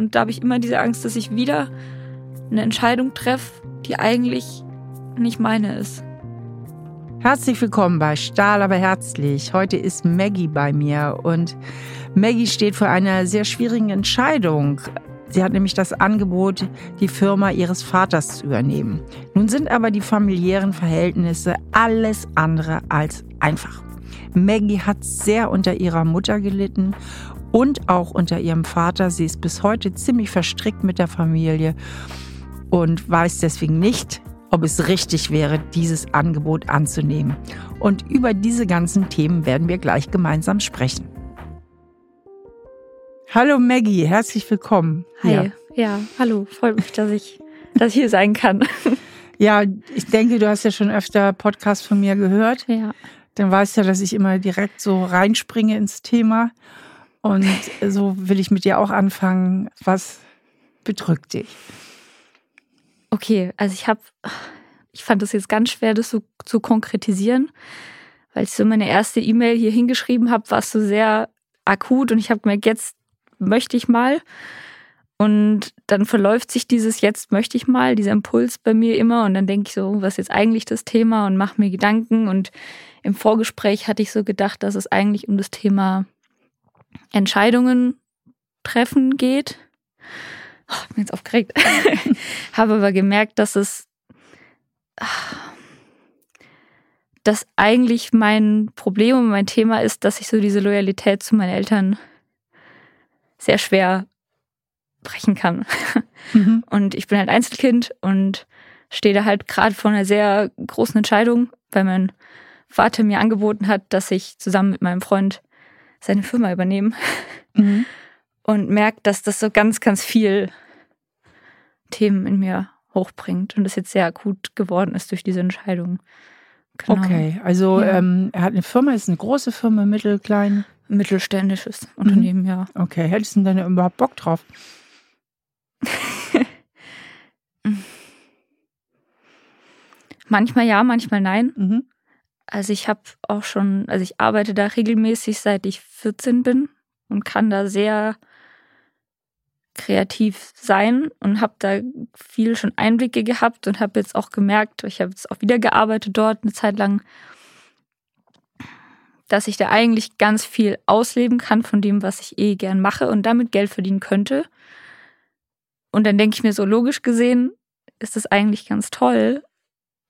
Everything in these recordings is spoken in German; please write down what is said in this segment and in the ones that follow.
Und da habe ich immer diese Angst, dass ich wieder eine Entscheidung treffe, die eigentlich nicht meine ist. Herzlich willkommen bei Stahl aber herzlich. Heute ist Maggie bei mir und Maggie steht vor einer sehr schwierigen Entscheidung. Sie hat nämlich das Angebot, die Firma ihres Vaters zu übernehmen. Nun sind aber die familiären Verhältnisse alles andere als einfach. Maggie hat sehr unter ihrer Mutter gelitten und auch unter ihrem Vater. Sie ist bis heute ziemlich verstrickt mit der Familie und weiß deswegen nicht, ob es richtig wäre, dieses Angebot anzunehmen. Und über diese ganzen Themen werden wir gleich gemeinsam sprechen. Hallo Maggie, herzlich willkommen. Hi, hier. ja, hallo, freut mich, dass ich, dass ich hier sein kann. Ja, ich denke, du hast ja schon öfter Podcast von mir gehört. Ja. Dann weißt du ja, dass ich immer direkt so reinspringe ins Thema. Und so will ich mit dir auch anfangen. Was bedrückt dich? Okay, also ich habe, ich fand das jetzt ganz schwer, das so zu konkretisieren, weil ich so meine erste E-Mail hier hingeschrieben habe, war so sehr akut und ich habe gemerkt, jetzt möchte ich mal. Und dann verläuft sich dieses Jetzt möchte ich mal, dieser Impuls bei mir immer. Und dann denke ich so, was ist jetzt eigentlich das Thema und mache mir Gedanken. Und im Vorgespräch hatte ich so gedacht, dass es eigentlich um das Thema Entscheidungen treffen geht. Oh, ich bin jetzt aufgeregt. Habe aber gemerkt, dass es, dass eigentlich mein Problem und mein Thema ist, dass ich so diese Loyalität zu meinen Eltern sehr schwer brechen kann. Mhm. Und ich bin halt Einzelkind und stehe da halt gerade vor einer sehr großen Entscheidung, weil mein Vater mir angeboten hat, dass ich zusammen mit meinem Freund seine Firma übernehme. Mhm. Und merke, dass das so ganz, ganz viel Themen in mir hochbringt und das jetzt sehr akut geworden ist durch diese Entscheidung. Genau. Okay, also ja. ähm, er hat eine Firma, ist eine große Firma, mittelklein mittelständisches Unternehmen, mhm. ja. Okay, hättest du denn überhaupt Bock drauf? manchmal ja, manchmal nein. Mhm. Also ich habe auch schon, also ich arbeite da regelmäßig, seit ich 14 bin und kann da sehr kreativ sein und habe da viel schon Einblicke gehabt und habe jetzt auch gemerkt, ich habe jetzt auch wieder gearbeitet dort eine Zeit lang dass ich da eigentlich ganz viel ausleben kann von dem, was ich eh gern mache und damit Geld verdienen könnte. Und dann denke ich mir so, logisch gesehen ist das eigentlich ganz toll,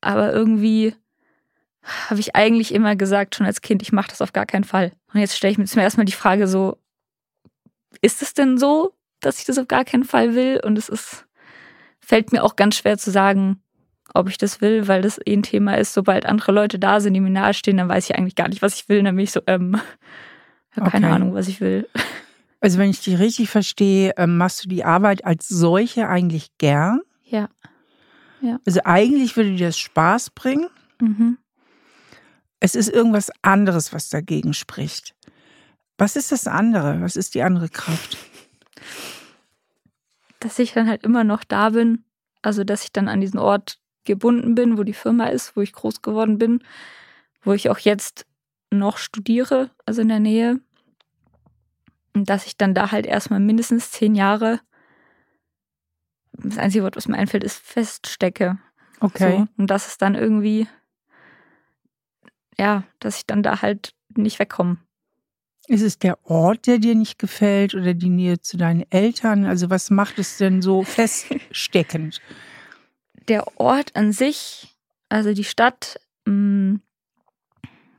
aber irgendwie habe ich eigentlich immer gesagt, schon als Kind, ich mache das auf gar keinen Fall. Und jetzt stelle ich mir zum ersten Mal die Frage so, ist es denn so, dass ich das auf gar keinen Fall will? Und es ist, fällt mir auch ganz schwer zu sagen, ob ich das will, weil das eh ein Thema ist. Sobald andere Leute da sind, die mir nahestehen, dann weiß ich eigentlich gar nicht, was ich will. Dann bin ich so, ähm, habe okay. keine Ahnung, was ich will. Also wenn ich dich richtig verstehe, ähm, machst du die Arbeit als solche eigentlich gern? Ja. ja. Also eigentlich würde dir das Spaß bringen. Mhm. Es ist irgendwas anderes, was dagegen spricht. Was ist das andere? Was ist die andere Kraft? Dass ich dann halt immer noch da bin. Also, dass ich dann an diesen Ort gebunden bin, wo die Firma ist, wo ich groß geworden bin, wo ich auch jetzt noch studiere, also in der Nähe. Und dass ich dann da halt erstmal mindestens zehn Jahre, das einzige Wort, was mir einfällt, ist feststecke. Okay. So, und das ist dann irgendwie, ja, dass ich dann da halt nicht wegkomme. Ist es der Ort, der dir nicht gefällt oder die Nähe zu deinen Eltern? Also was macht es denn so feststeckend? der Ort an sich, also die Stadt, mh, mm,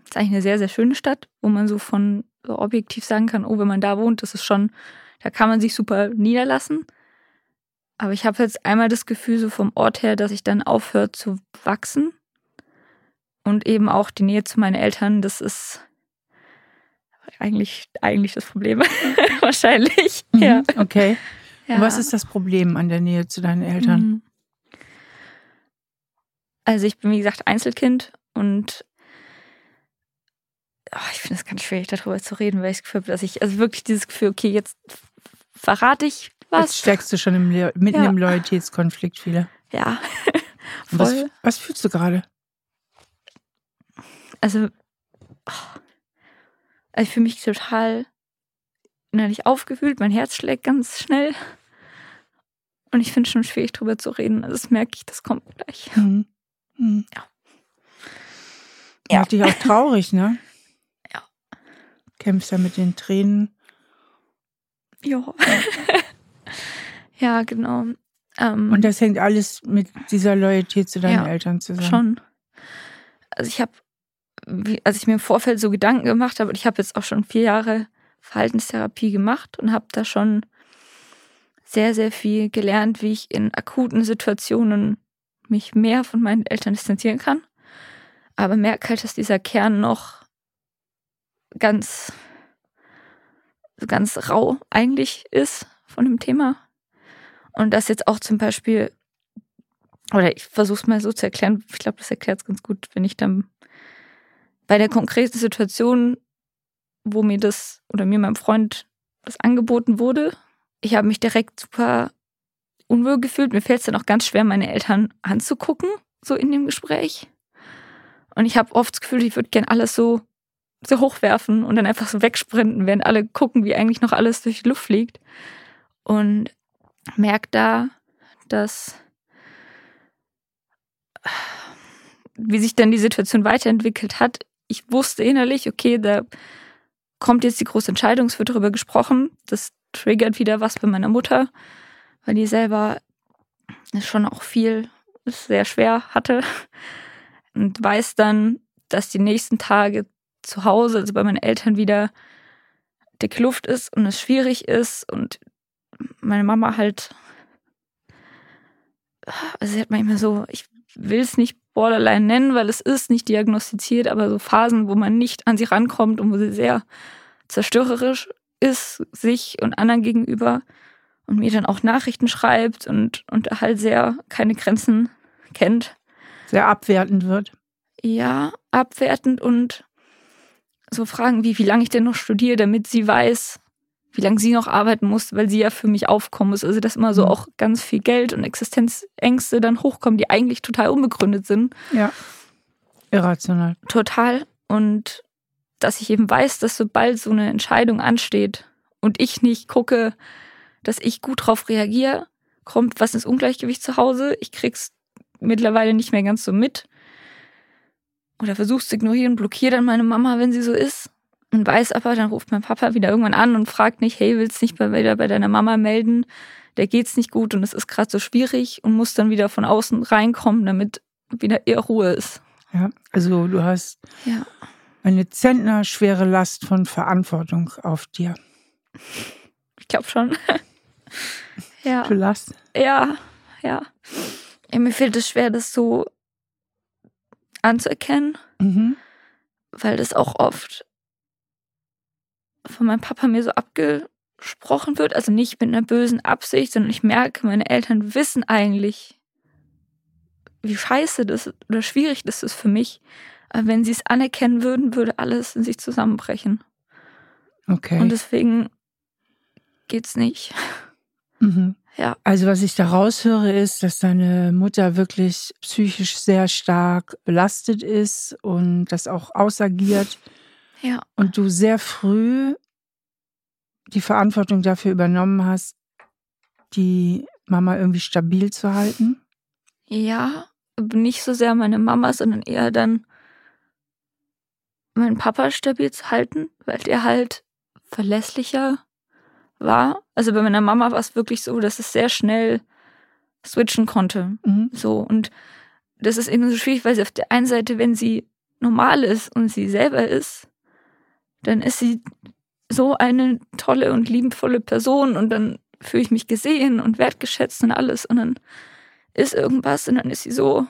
ist eigentlich eine sehr, sehr schöne Stadt, wo man so von so objektiv sagen kann, oh, wenn man da wohnt, das ist schon, da kann man sich super niederlassen. Aber ich habe jetzt einmal das Gefühl, so vom Ort her, dass ich dann aufhört zu wachsen. Und eben auch die Nähe zu meinen Eltern, das ist eigentlich, eigentlich das Problem. Wahrscheinlich. Mhm, ja. Okay. Ja. Was ist das Problem an der Nähe zu deinen Eltern? Mhm. Also ich bin, wie gesagt, Einzelkind und oh, ich finde es ganz schwierig, darüber zu reden, weil ich das Gefühl habe, dass ich, also wirklich dieses Gefühl, okay, jetzt verrate ich was. Jetzt steckst du schon im, mitten ja. im Loyalitätskonflikt viele. Ja. was, was fühlst du gerade? Also, also ich fühle mich total innerlich aufgewühlt, mein Herz schlägt ganz schnell. Und ich finde es schon schwierig, darüber zu reden. Also das merke ich, das kommt gleich. Mhm. Mhm. Ja. Ja. Ja. Macht dich auch traurig, ne? Ja. Kämpfst ja mit den Tränen. Ja. ja, genau. Ähm, Und das hängt alles mit dieser Loyalität zu deinen Ja, Eltern zusammen. Schon. Also ich habe, als ich mir im Vorfeld so Gedanken gemacht habe, und ich habe jetzt auch schon vier Jahre Verhaltenstherapie gemacht und habe da schon sehr, sehr viel gelernt, wie ich in akuten Situationen mich mehr von meinen Eltern distanzieren kann. Aber merke halt, dass dieser Kern noch ganz, ganz rau eigentlich ist von dem Thema. Und das jetzt auch zum Beispiel oder ich versuche es mal so zu erklären, ich glaube, das erklärt es ganz gut, wenn ich dann bei der konkreten Situation, wo mir das oder mir meinem Freund das angeboten wurde, ich habe mich direkt super unwohl gefühlt. Mir fällt es dann auch ganz schwer, meine Eltern anzugucken, so in dem Gespräch. Und ich habe oft das Gefühl, ich würde gern alles so, so hochwerfen und dann einfach so wegsprinten, während alle gucken, wie eigentlich noch alles durch die Luft fliegt. Und merke da, dass wie sich dann die Situation weiterentwickelt hat. Ich wusste innerlich, okay, da kommt jetzt die große Entscheidung, es wird darüber gesprochen. Das triggert wieder was bei meiner Mutter, weil die selber schon auch viel sehr schwer hatte und weiß dann, dass die nächsten Tage zu Hause, also bei meinen Eltern wieder dicke Luft ist und es schwierig ist und meine Mama halt, also sie hat manchmal so, ich will es nicht Borderline nennen, weil es ist nicht diagnostiziert, aber so Phasen, wo man nicht an sie rankommt und wo sie sehr zerstörerisch ist, sich und anderen gegenüber und mir dann auch Nachrichten schreibt und, und halt sehr keine Grenzen kennt. Sehr abwertend wird. Ja, abwertend und so Fragen wie, wie lange ich denn noch studiere, damit sie weiß, wie lange sie noch arbeiten muss, weil sie ja für mich aufkommen muss. Also dass immer so Mhm. auch ganz viel Geld und Existenzängste dann hochkommen, die eigentlich total unbegründet sind. Ja. Irrational. Total. Und dass ich eben weiß, dass sobald so eine Entscheidung ansteht und ich nicht gucke, dass ich gut drauf reagiere, kommt was ins Ungleichgewicht zu Hause. Ich krieg's mittlerweile nicht mehr ganz so mit. Oder versuch's zu ignorieren, blockiere dann meine Mama, wenn sie so ist. Und weiß aber, dann ruft mein Papa wieder irgendwann an und fragt nicht, hey, willst du nicht bei, wieder bei deiner Mama melden? Der geht's nicht gut und es ist gerade so schwierig und muss dann wieder von außen reinkommen, damit wieder eher Ruhe ist. Ja. Also du hast Ja. eine zentnerschwere Last von Verantwortung auf dir. Ich glaube schon. ja. Du Last. Ja, ja. ja. Mir fällt es schwer, das so anzuerkennen, Mhm. weil das auch oft von meinem Papa mir so abgesprochen wird. Also nicht mit einer bösen Absicht, sondern ich merke, meine Eltern wissen eigentlich, wie scheiße das oder schwierig das ist für mich. Aber wenn sie es anerkennen würden, würde alles in sich zusammenbrechen. Okay. Und deswegen geht's nicht. mhm. Ja. Also was ich da raushöre, ist, dass deine Mutter wirklich psychisch sehr stark belastet ist und das auch ausagiert Ja. und du sehr früh die Verantwortung dafür übernommen hast, die Mama irgendwie stabil zu halten. Ja, nicht so sehr meine Mama, sondern eher dann meinen Papa stabil zu halten, weil der halt verlässlicher war. Also bei meiner Mama war es wirklich so, dass es sehr schnell switchen konnte. Mhm. So und das ist eben so schwierig, weil sie auf der einen Seite, wenn sie normal ist und sie selber ist, dann ist sie so eine tolle und liebevolle Person und dann fühle ich mich gesehen und wertgeschätzt und alles und dann ist irgendwas und dann ist sie so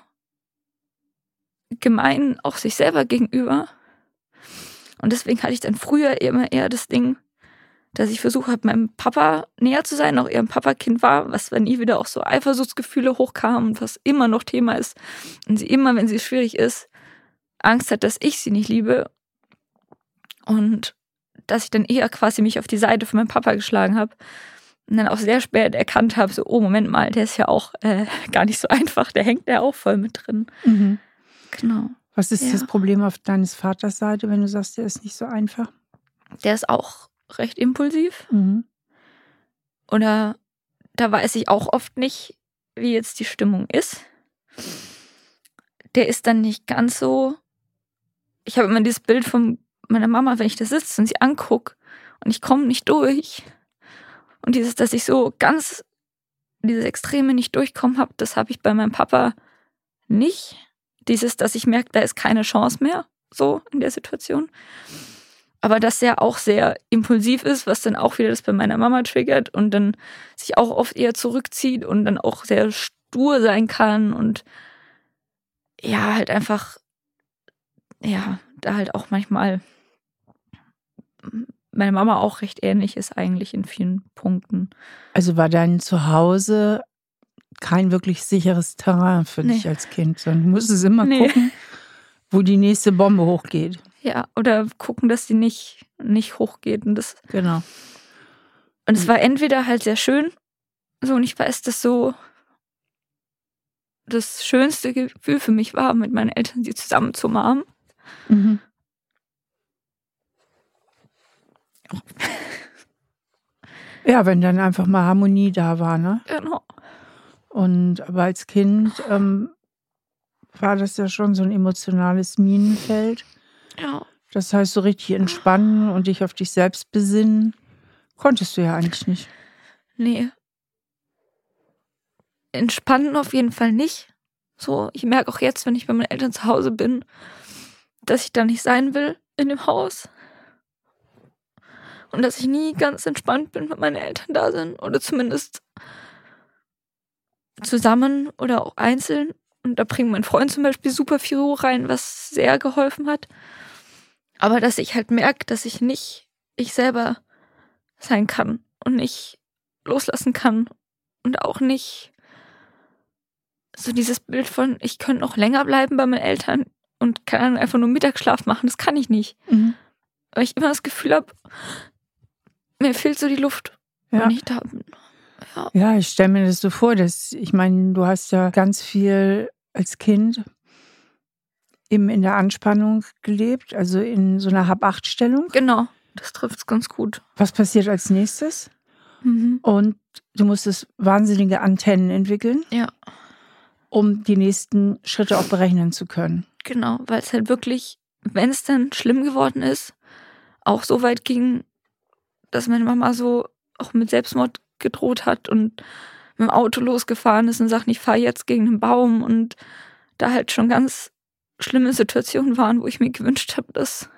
gemein auch sich selber gegenüber. Und deswegen hatte ich dann früher immer eher das Ding, dass ich versucht habe, meinem Papa näher zu sein, auch ein Papakind war, was wenn nie wieder auch so Eifersuchtsgefühle hochkamen und was immer noch Thema ist. Und sie immer, wenn sie schwierig ist, Angst hat, dass ich sie nicht liebe. Und dass ich dann eher quasi mich auf die Seite von meinem Papa geschlagen habe. Und dann auch sehr spät erkannt habe, so, oh, Moment mal, der ist ja auch äh, gar nicht so einfach, der hängt ja auch voll mit drin. Mhm. Genau. Was ist Ja. das Problem auf deines Vaters Seite, wenn du sagst, der ist nicht so einfach? Der ist auch recht impulsiv. Mhm. Oder da weiß ich auch oft nicht, wie jetzt die Stimmung ist. Der ist dann nicht ganz so. Ich habe immer dieses Bild von meiner Mama, wenn ich da sitze und sie angucke und ich komme nicht durch. Und dieses, dass ich so ganz dieses Extreme nicht durchkommen habe, das habe ich bei meinem Papa nicht. Dieses, dass ich merke, da ist keine Chance mehr, so in der Situation. Aber dass er auch sehr impulsiv ist, was dann auch wieder das bei meiner Mama triggert und dann sich auch oft eher zurückzieht und dann auch sehr stur sein kann und ja, halt einfach, ja, da halt auch manchmal meine Mama auch recht ähnlich ist eigentlich in vielen Punkten. Also war dein Zuhause kein wirklich sicheres Terrain für Nee. dich als Kind, sondern du musstest immer Nee. gucken, wo die nächste Bombe hochgeht. Ja, oder gucken, dass sie nicht, nicht hochgeht. Und, das, Genau. und es war entweder halt sehr schön, so und ich weiß, dass so das schönste Gefühl für mich war, mit meinen Eltern sie zusammen zu umarmen. Mhm. Ja, wenn dann einfach mal Harmonie da war, ne? Genau. Und aber als Kind ähm, war das ja schon so ein emotionales Minenfeld. Ja. Das heißt, so richtig entspannen und dich auf dich selbst besinnen, konntest du ja eigentlich nicht. Nee. Entspannen auf jeden Fall nicht. So, ich merke auch jetzt, wenn ich bei meinen Eltern zu Hause bin, dass ich da nicht sein will in dem Haus. Und dass ich nie ganz entspannt bin, wenn meine Eltern da sind. Oder zumindest zusammen oder auch einzeln. Und da bringt mein Freund zum Beispiel super viel Ruhe rein, was sehr geholfen hat. Aber dass ich halt merke, dass ich nicht ich selber sein kann und nicht loslassen kann und auch nicht so dieses Bild von, ich könnte noch länger bleiben bei meinen Eltern und kann einfach nur Mittagsschlaf machen, das kann ich nicht. Weil ich immer das Gefühl habe, mir fehlt so die Luft, Ja. wenn ich da bin. Ja, Ja, ich stelle mir das so vor, dass ich meine, du hast ja ganz viel als Kind eben in der Anspannung gelebt, also in so einer Hab-Acht-Stellung. genau, das trifft es ganz gut. Was passiert als nächstes? Mhm. Und du musstest wahnsinnige Antennen entwickeln, Ja, um die nächsten Schritte auch berechnen zu können. genau, weil es halt wirklich, wenn es dann schlimm geworden ist, auch so weit ging, dass meine Mama so auch mit Selbstmord gedroht hat und mit dem Auto losgefahren ist und sagt, ich fahre jetzt gegen einen Baum und da halt schon ganz schlimme Situationen waren, wo ich mir gewünscht habe, dass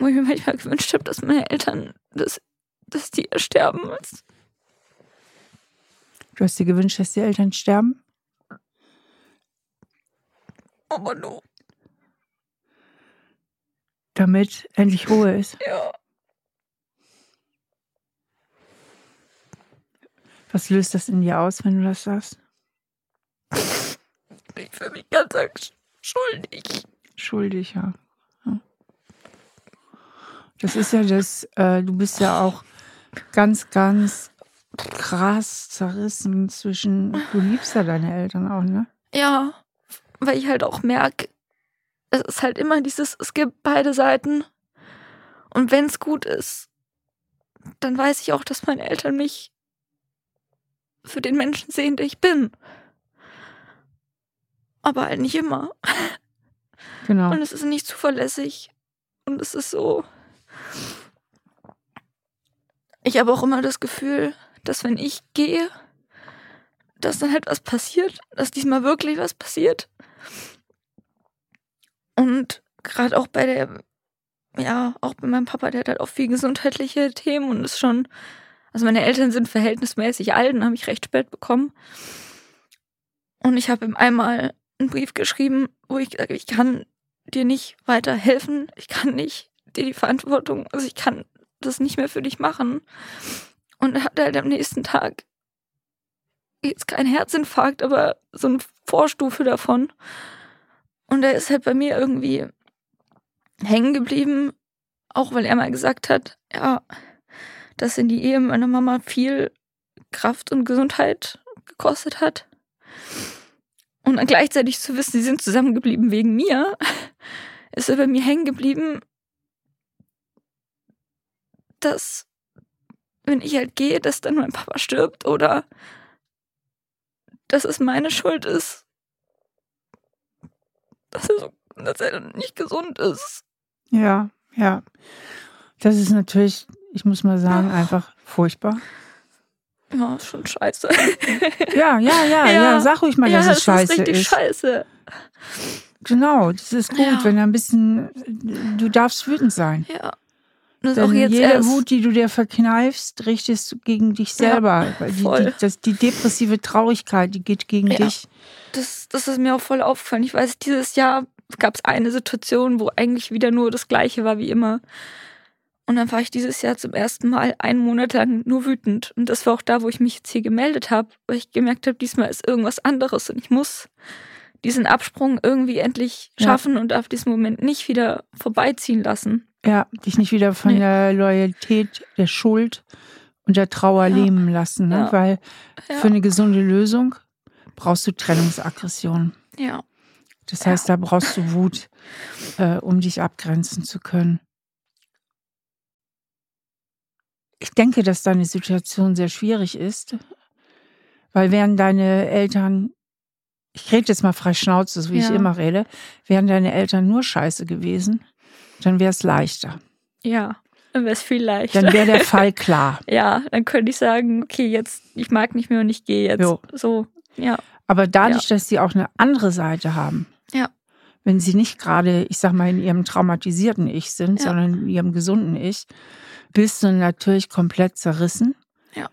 wo ich mir manchmal gewünscht habe, dass meine Eltern, dass, dass die sterben. als- Du hast dir gewünscht, dass die Eltern sterben? Aber no, damit endlich Ruhe ist. ja. Was löst das in dir aus, wenn du das sagst? Ich fühle mich ganz schuldig. Schuldig, ja. Ja. Das ist ja das, äh, du bist ja auch ganz, ganz krass zerrissen zwischen, du liebst ja deine Eltern auch, ne? Ja, weil ich halt auch merke, es ist halt immer dieses, es gibt beide Seiten. Und wenn es gut ist, dann weiß ich auch, dass meine Eltern mich für den Menschen sehen, der ich bin. Aber halt nicht immer. Genau. Und es ist nicht zuverlässig. Und es ist so. Ich habe auch immer das Gefühl, dass wenn ich gehe, dass dann halt was passiert, dass diesmal wirklich was passiert. Und gerade auch bei der, ja, auch bei meinem Papa, der hat halt auch viel gesundheitliche Themen und ist schon, also meine Eltern sind verhältnismäßig alt und habe ich recht spät bekommen. Und ich habe ihm einmal einen Brief geschrieben, wo ich gesagt ich kann dir nicht weiter helfen, ich kann nicht dir die Verantwortung, also ich kann das nicht mehr für dich machen. Und er hatte halt am nächsten Tag jetzt kein Herzinfarkt, aber so eine Vorstufe davon. Und er ist halt bei mir irgendwie hängen geblieben, auch weil er mal gesagt hat, ja, dass in die Ehe meiner Mama viel Kraft und Gesundheit gekostet hat. Und dann gleichzeitig zu wissen, sie sind zusammengeblieben wegen mir, ist er bei mir hängen geblieben, dass, wenn ich halt gehe, dass dann mein Papa stirbt oder dass es meine Schuld ist, dass er, so, dass er nicht gesund ist. Ja, ja. Das ist natürlich, ich muss mal sagen, einfach furchtbar. Ja, ist schon scheiße. Ja, ja, ja, ja, Ja. sag ruhig mal, ja, dass das es scheiße ist richtig ist. scheiße. Genau, das ist gut, Ja. wenn er ein bisschen, du darfst wütend sein. Ja. Das Denn auch jetzt jede erst. Wut, die du dir verkneifst, richtest du gegen dich Ja, selber. Weil die, die, das, die depressive Traurigkeit, die geht gegen Ja. dich. Das, das ist mir auch voll aufgefallen. Ich weiß, dieses Jahr gab es eine Situation, wo eigentlich wieder nur das Gleiche war wie immer. Und dann war ich dieses Jahr zum ersten Mal einen Monat lang nur wütend. Und das war auch da, wo ich mich jetzt hier gemeldet habe, weil ich gemerkt habe, diesmal ist irgendwas anderes und ich muss diesen Absprung irgendwie endlich Ja. schaffen und auf diesen Moment nicht wieder vorbeiziehen lassen. Ja, dich nicht wieder von Nee. der Loyalität, der Schuld und der Trauer Ja. lähmen lassen. Ne? Ja. Weil Ja. für eine gesunde Lösung brauchst du Trennungsaggression. Ja. Das Ja. heißt, da brauchst du Wut, äh, um dich abgrenzen zu können. Ich denke, dass deine Situation sehr schwierig ist, weil wären deine Eltern, ich rede jetzt mal frei Schnauze, so wie ich Ja. immer rede, wären deine Eltern nur scheiße gewesen, dann wäre es leichter. Ja. Dann wäre es viel leichter. Dann wäre der Fall klar. ja, dann könnte ich sagen, okay, jetzt, ich mag nicht mehr und ich gehe jetzt. Jo. So, ja. Aber dadurch, dass sie auch eine andere Seite haben, Ja. wenn sie nicht gerade, ich sag mal, in ihrem traumatisierten Ich sind, Ja. sondern in ihrem gesunden Ich, bist du natürlich komplett zerrissen. Ja.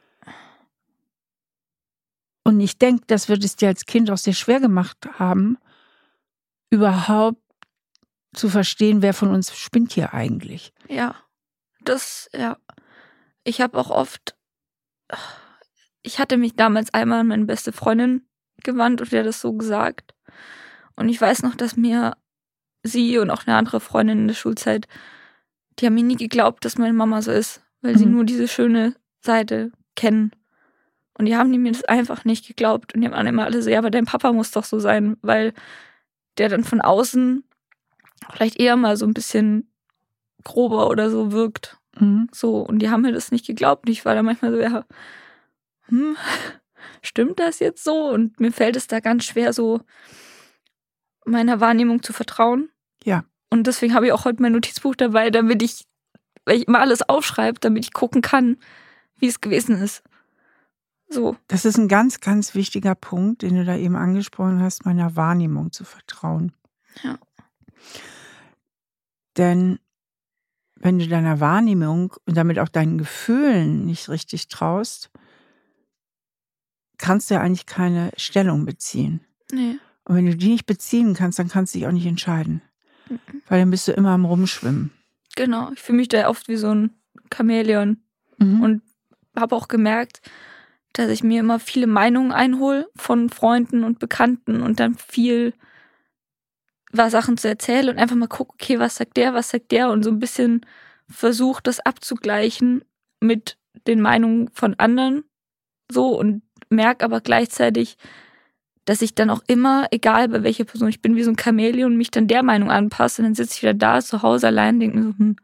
Und ich denke, das wird es dir als Kind auch sehr schwer gemacht haben, überhaupt zu verstehen, wer von uns spinnt hier eigentlich. Ja, das, ja. Ich habe auch oft, ich hatte mich damals einmal an meine beste Freundin gewandt und der hat das so gesagt. Und ich weiß noch, dass mir sie und auch eine andere Freundin in der Schulzeit, die haben mir nie geglaubt, dass meine Mama so ist, weil sie Mhm. nur diese schöne Seite kennen. Und die haben die mir das einfach nicht geglaubt. Und die haben immer alle so, ja, aber dein Papa muss doch so sein, weil der dann von außen vielleicht eher mal so ein bisschen grober oder so wirkt. Mhm. So, und die haben mir das nicht geglaubt. Und ich war da manchmal so, ja, hm, stimmt das jetzt so? Und mir fällt es da ganz schwer, so meiner Wahrnehmung zu vertrauen. Ja. Und deswegen habe ich auch heute mein Notizbuch dabei, damit ich, weil ich immer alles aufschreibe, damit ich gucken kann, wie es gewesen ist. So, Das ist ein ganz, ganz wichtiger Punkt, den du da eben angesprochen hast, meiner Wahrnehmung zu vertrauen. Ja. Denn wenn du deiner Wahrnehmung und damit auch deinen Gefühlen nicht richtig traust, kannst du ja eigentlich keine Stellung beziehen. nee. Und wenn du die nicht beziehen kannst, dann kannst du dich auch nicht entscheiden. Weil dann bist du immer am Rumschwimmen. Genau. Ich fühle mich da oft wie so ein Chamäleon. Mhm. Und habe auch gemerkt, dass ich mir immer viele Meinungen einhole von Freunden und Bekannten und dann viel was Sachen zu erzählen und einfach mal gucke, okay, was sagt der, was sagt der und so ein bisschen versuche, das abzugleichen mit den Meinungen von anderen so und merke aber gleichzeitig, dass ich dann auch immer, egal bei welcher Person ich bin, wie so ein Chamäleon, mich dann der Meinung anpasse und dann sitze ich wieder da zu Hause allein und denke mir so, hm,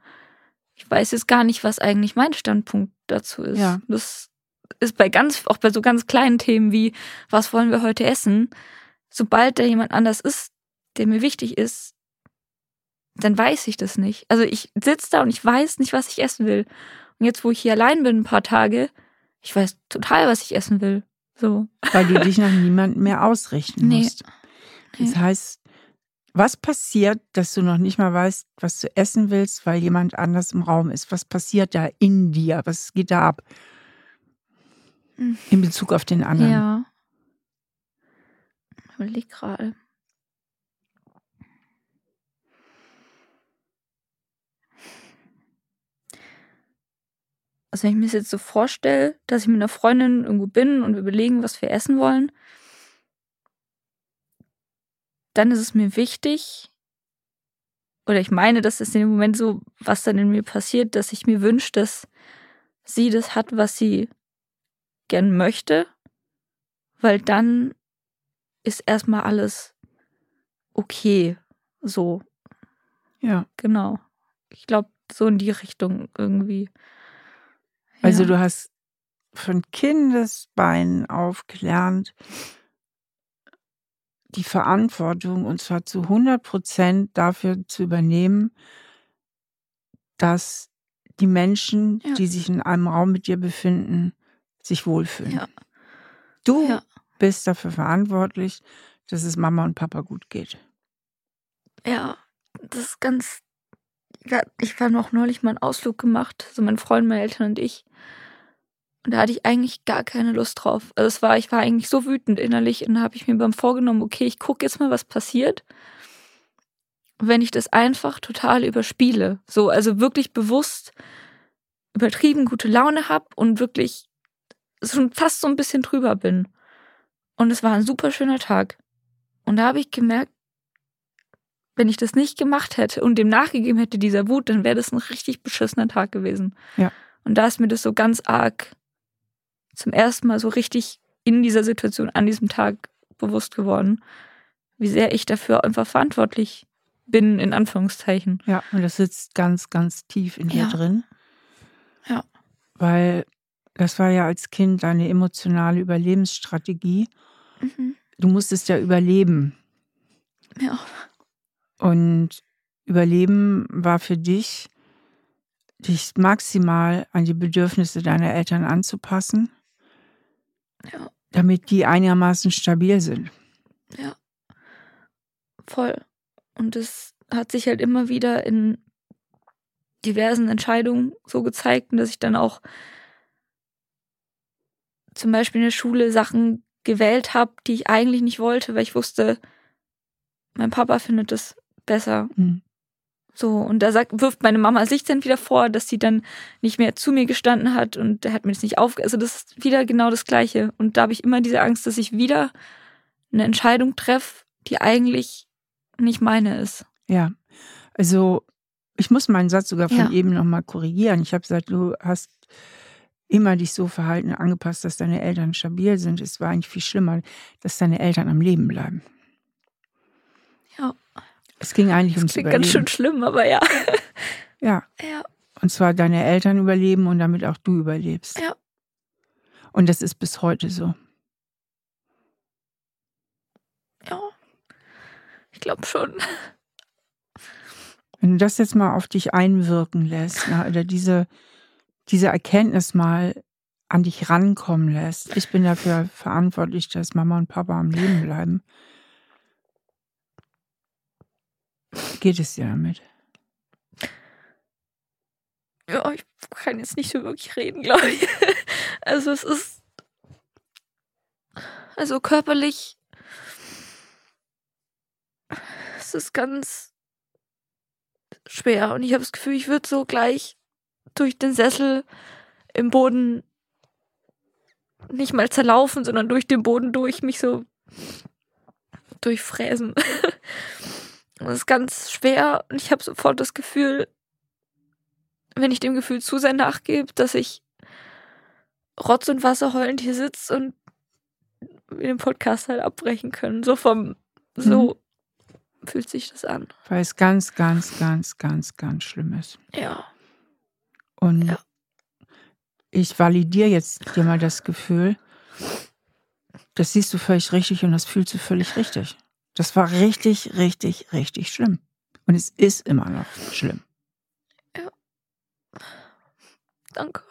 ich weiß jetzt gar nicht, was eigentlich mein Standpunkt dazu ist. Ja. Das ist bei ganz, auch bei so ganz kleinen Themen wie, was wollen wir heute essen? Sobald da jemand anders ist, der mir wichtig ist, dann weiß ich das nicht. Also ich sitze da und ich weiß nicht, was ich essen will. Und jetzt, wo ich hier allein bin, ein paar Tage, ich weiß total, was ich essen will. So. Weil du dich nach niemandem mehr ausrichten Nee. musst. Das heißt, was passiert, dass du noch nicht mal weißt, was du essen willst, weil jemand anders im Raum ist? Was passiert da in dir? Was geht da ab? Hm. In Bezug auf den anderen. Ja. Ich gerade. Also wenn ich mir das jetzt so vorstelle, dass ich mit einer Freundin irgendwo bin und wir überlegen, was wir essen wollen, dann ist es mir wichtig, oder ich meine, das ist in dem Moment so, was dann in mir passiert, dass ich mir wünsche, dass sie das hat, was sie gern möchte, weil dann ist erstmal alles okay. So, Ja. genau. Ich glaube, so in die Richtung irgendwie. Also ja. du hast von Kindesbeinen auf gelernt, die Verantwortung und zwar zu 100 Prozent dafür zu übernehmen, dass die Menschen, Ja. die sich in einem Raum mit dir befinden, sich wohlfühlen. Ja. Du Ja. bist dafür verantwortlich, dass es Mama und Papa gut geht. Ja, das ist ganz. Ich war noch neulich mal einen Ausflug gemacht, so mein Freund, meine Eltern und ich. Und da hatte ich eigentlich gar keine Lust drauf. Also es war, ich war eigentlich so wütend innerlich und da habe ich mir beim vorgenommen, okay, ich gucke jetzt mal, was passiert, wenn ich das einfach total überspiele. So, also wirklich bewusst übertrieben gute Laune habe und wirklich schon fast so ein bisschen drüber bin. Und es war ein super schöner Tag. Und da habe ich gemerkt, wenn ich das nicht gemacht hätte und dem nachgegeben hätte, dieser Wut, dann wäre das ein richtig beschissener Tag gewesen. Ja. Und da ist mir das so ganz arg zum ersten Mal so richtig in dieser Situation an diesem Tag bewusst geworden, wie sehr ich dafür einfach verantwortlich bin, in Anführungszeichen. Ja, und das sitzt ganz, ganz tief in dir Ja. drin. Ja. Weil das war ja als Kind deine emotionale Überlebensstrategie. Mhm. Du musstest ja überleben. Ja. Und Überleben war für dich, dich maximal an die Bedürfnisse deiner Eltern anzupassen, Ja. damit die einigermaßen stabil sind. Ja. Voll. Und es hat sich halt immer wieder in diversen Entscheidungen so gezeigt, dass ich dann auch zum Beispiel in der Schule Sachen gewählt habe, die ich eigentlich nicht wollte, weil ich wusste, mein Papa findet das besser. Mhm. So, und da sagt, wirft meine Mama sich dann wieder vor, dass sie dann nicht mehr zu mir gestanden hat und der hat mir das nicht auf. Also, das ist wieder genau das Gleiche. Und da habe ich immer diese Angst, dass ich wieder eine Entscheidung treffe, die eigentlich nicht meine ist. Ja, also ich muss meinen Satz sogar von Ja. eben nochmal korrigieren. Ich habe gesagt, du hast immer dich so verhalten, angepasst, dass deine Eltern stabil sind. Es war eigentlich viel schlimmer, dass deine Eltern am Leben bleiben. Ja. Es ging eigentlich Das ums klingt Überleben. ganz schön schlimm, aber ja. Ja, Ja, und zwar deine Eltern überleben und damit auch du überlebst. Ja. Und das ist bis heute so. ja. Ich glaube schon. Wenn du das jetzt mal auf dich einwirken lässt, na, oder diese, diese Erkenntnis mal an dich rankommen lässt, ich bin dafür verantwortlich, dass Mama und Papa am Leben bleiben. Geht es dir damit? Ja, ich kann jetzt nicht so wirklich reden, glaube ich. Also es ist. Also körperlich. Es ist ganz schwer. Und ich habe das Gefühl, ich würde so gleich durch den Sessel im Boden nicht mal zerlaufen, sondern durch den Boden durch mich so durchfräsen. Es ist ganz schwer und ich habe sofort das Gefühl, wenn ich dem Gefühl zu sehr nachgebe, dass ich Rotz und Wasser heulend hier sitze und den Podcast halt abbrechen können. So vom, so fühlt sich das an. Weil es ganz, ganz, ganz, ganz, ganz schlimm ist. Ja. Und Ja. ich validiere jetzt dir mal das Gefühl, das siehst du völlig richtig und das fühlst du völlig richtig. Das war richtig, richtig, richtig schlimm. Und es ist immer noch schlimm. Danke.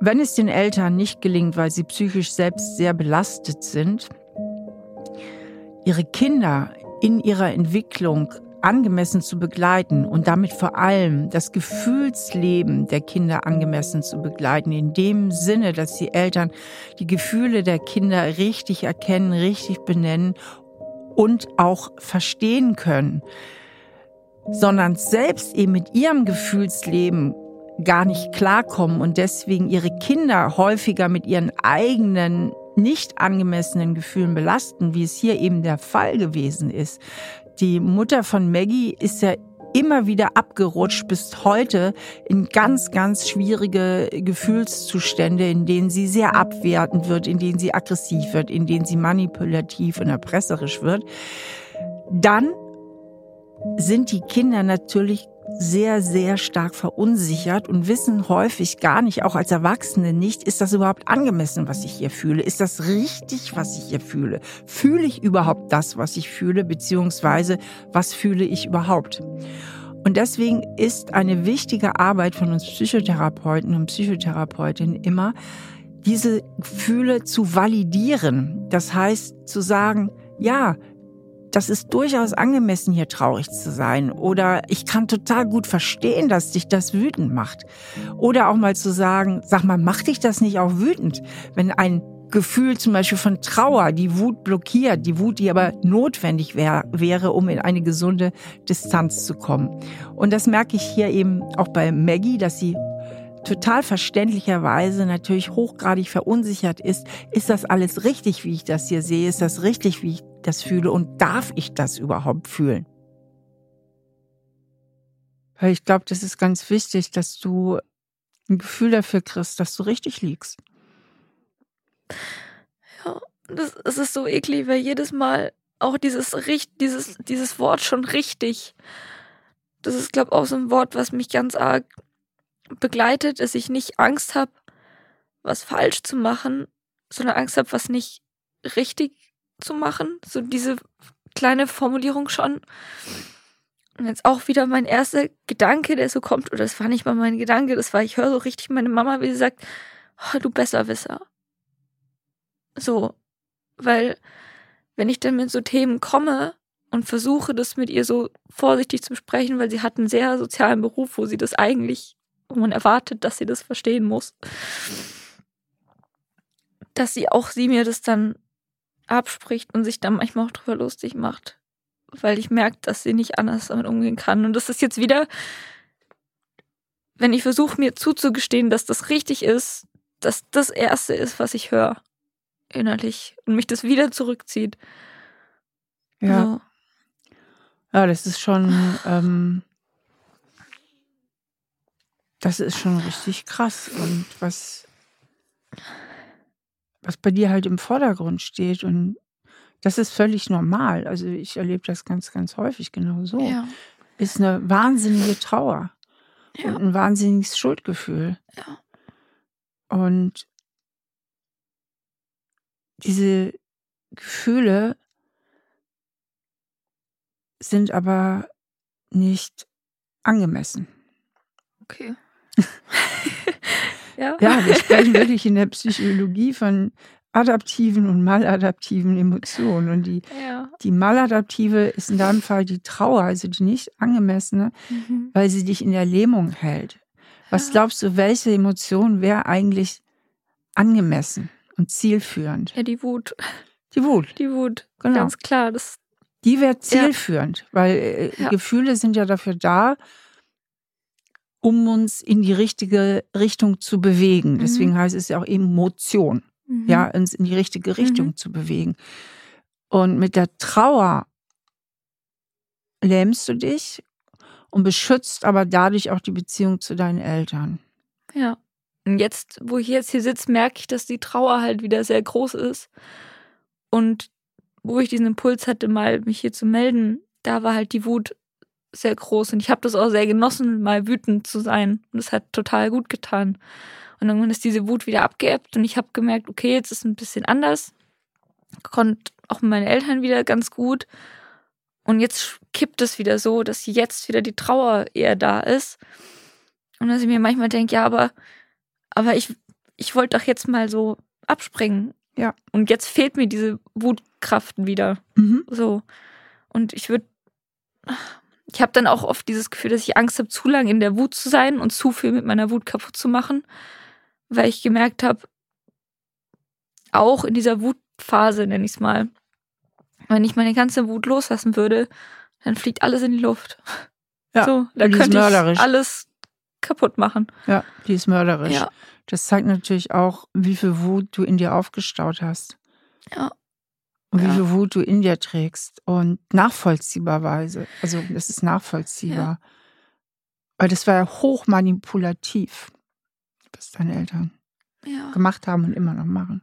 Wenn es den Eltern nicht gelingt, weil sie psychisch selbst sehr belastet sind, ihre Kinder in ihrer Entwicklung angemessen zu begleiten und damit vor allem das Gefühlsleben der Kinder angemessen zu begleiten, in dem Sinne, dass die Eltern die Gefühle der Kinder richtig erkennen, richtig benennen und auch verstehen können, sondern selbst eben mit ihrem Gefühlsleben gar nicht klarkommen und deswegen ihre Kinder häufiger mit ihren eigenen nicht angemessenen Gefühlen belasten, wie es hier eben der Fall gewesen ist. Die Mutter von Maggie ist ja immer wieder abgerutscht bis heute in ganz, ganz schwierige Gefühlszustände, in denen sie sehr abwertend wird, in denen sie aggressiv wird, in denen sie manipulativ und erpresserisch wird. Dann sind die Kinder natürlich sehr, sehr stark verunsichert und wissen häufig gar nicht, auch als Erwachsene nicht, ist das überhaupt angemessen, was ich hier fühle? Ist das richtig, was ich hier fühle? Fühle ich überhaupt das, was ich fühle, beziehungsweise was fühle ich überhaupt? Und deswegen ist eine wichtige Arbeit von uns Psychotherapeuten und Psychotherapeutinnen immer, diese Gefühle zu validieren. Das heißt, zu sagen, ja, das ist durchaus angemessen, hier traurig zu sein. Oder ich kann total gut verstehen, dass dich das wütend macht. Oder auch mal zu sagen, sag mal, macht dich das nicht auch wütend, wenn ein Gefühl zum Beispiel von Trauer, die Wut blockiert, die Wut, die aber notwendig wär, wäre, um in eine gesunde Distanz zu kommen. Und das merke ich hier eben auch bei Maggie, dass sie total verständlicherweise natürlich hochgradig verunsichert ist. Ist das alles richtig, wie ich das hier sehe? Ist das richtig, wie ich das fühle? Und darf ich das überhaupt fühlen? Weil ich glaube, das ist ganz wichtig, dass du ein Gefühl dafür kriegst, dass du richtig liegst. Ja, das, das ist so eklig, weil jedes Mal auch dieses, dieses, dieses Wort schon richtig. Das ist, glaube ich, auch so ein Wort, was mich ganz arg begleitet, dass ich nicht Angst habe, was falsch zu machen, sondern Angst habe, was nicht richtig zu machen. So diese kleine Formulierung schon. Und jetzt auch wieder mein erster Gedanke, der so kommt, oder das war nicht mal mein Gedanke, das war, ich höre so richtig meine Mama, wie sie sagt, oh, du Besserwisser. So, weil wenn ich dann mit so Themen komme und versuche, das mit ihr so vorsichtig zu besprechen, weil sie hat einen sehr sozialen Beruf, wo sie das eigentlich wo man erwartet, dass sie das verstehen muss. Dass sie auch sie mir das dann abspricht und sich dann manchmal auch drüber lustig macht. Weil ich merke, dass sie nicht anders damit umgehen kann. Und das ist jetzt wieder, wenn ich versuche, mir zuzugestehen, dass das richtig ist, dass das Erste ist, was ich höre. Innerlich. Und mich das wieder zurückzieht. Ja. So. Ja, das ist schon. Ähm das ist schon richtig krass. Und was, was bei dir halt im Vordergrund steht und das ist völlig normal. Also ich erlebe das ganz, ganz häufig genau so. Ja. Ist eine wahnsinnige Trauer ja. und ein wahnsinniges Schuldgefühl. Ja. Und diese Gefühle sind aber nicht angemessen. Okay. ja. ja, wir sprechen wirklich in der Psychologie von adaptiven und maladaptiven Emotionen. Und die, ja. die maladaptive ist in deinem Fall die Trauer, also die nicht angemessene, mhm. weil sie dich in der Lähmung hält. Was ja. glaubst du, welche Emotion wäre eigentlich angemessen und zielführend? Ja, die Wut. Die Wut. Die Wut, genau. ganz klar. Das, die wäre zielführend, ja. weil äh, Gefühle sind ja dafür da, um uns in die richtige Richtung zu bewegen. Mhm. Deswegen heißt es ja auch Emotion, mhm. ja, uns in die richtige Richtung mhm. zu bewegen. Und mit der Trauer lähmst du dich und beschützt aber dadurch auch die Beziehung zu deinen Eltern. Ja. Und jetzt, wo ich jetzt hier sitze, merke ich, dass die Trauer halt wieder sehr groß ist. Und wo ich diesen Impuls hatte, mal mich hier zu melden, da war halt die Wut sehr groß und ich habe das auch sehr genossen, mal wütend zu sein. Und es hat total gut getan. Und irgendwann ist diese Wut wieder abgeebbt und ich habe gemerkt, okay, jetzt ist es ein bisschen anders. Konnte auch mit meinen Eltern wieder ganz gut. Und jetzt kippt es wieder so, dass jetzt wieder die Trauer eher da ist. Und dass ich mir manchmal denke, ja, aber, aber ich, ich wollte doch jetzt mal so abspringen. Ja. Und jetzt fehlt mir diese Wutkraft wieder. Mhm. So. Und ich würde ich habe dann auch oft dieses Gefühl, dass ich Angst habe, zu lange in der Wut zu sein und zu viel mit meiner Wut kaputt zu machen, weil ich gemerkt habe, auch in dieser Wutphase, nenne ich es mal, wenn ich meine ganze Wut loslassen würde, dann fliegt alles in die Luft. Ja, so, dann könnte ich alles kaputt machen. Ja, die ist mörderisch. Ja. Das zeigt natürlich auch, wie viel Wut du in dir aufgestaut hast. Ja und ja. wie viel Wut du in dir trägst und nachvollziehbarweise. Also das ist nachvollziehbar. Ja. Weil das war ja hochmanipulativ, was deine Eltern ja. gemacht haben und immer noch machen.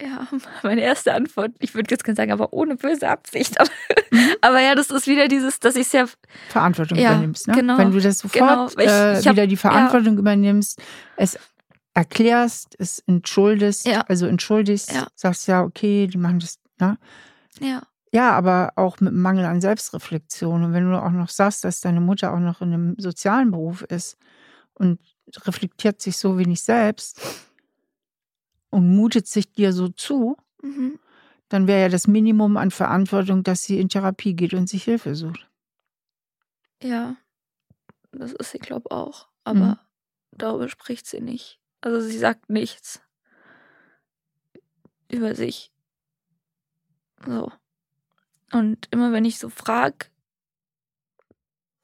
Ja, meine erste Antwort, ich würde jetzt gerne sagen, aber ohne böse Absicht. Aber, mhm. aber ja, das ist wieder dieses, dass ich sehr Verantwortung ja, übernimmst. Ne? Genau, Wenn du das sofort genau, ich, äh, ich hab, wieder die Verantwortung ja. übernimmst, es erklärst, es entschuldest, ja. also entschuldigst, ja. sagst ja, okay, die machen das, ne? Ja. Ja, aber auch mit Mangel an Selbstreflexion. Und wenn du auch noch sagst, dass deine Mutter auch noch in einem sozialen Beruf ist und reflektiert sich so wenig selbst und mutet sich dir so zu, mhm. dann wäre ja das Minimum an Verantwortung, dass sie in Therapie geht und sich Hilfe sucht. Ja, das ist sie, glaube ich, auch. Aber mhm. darüber spricht sie nicht. Also sie sagt nichts über sich. So. Und immer wenn ich so frage,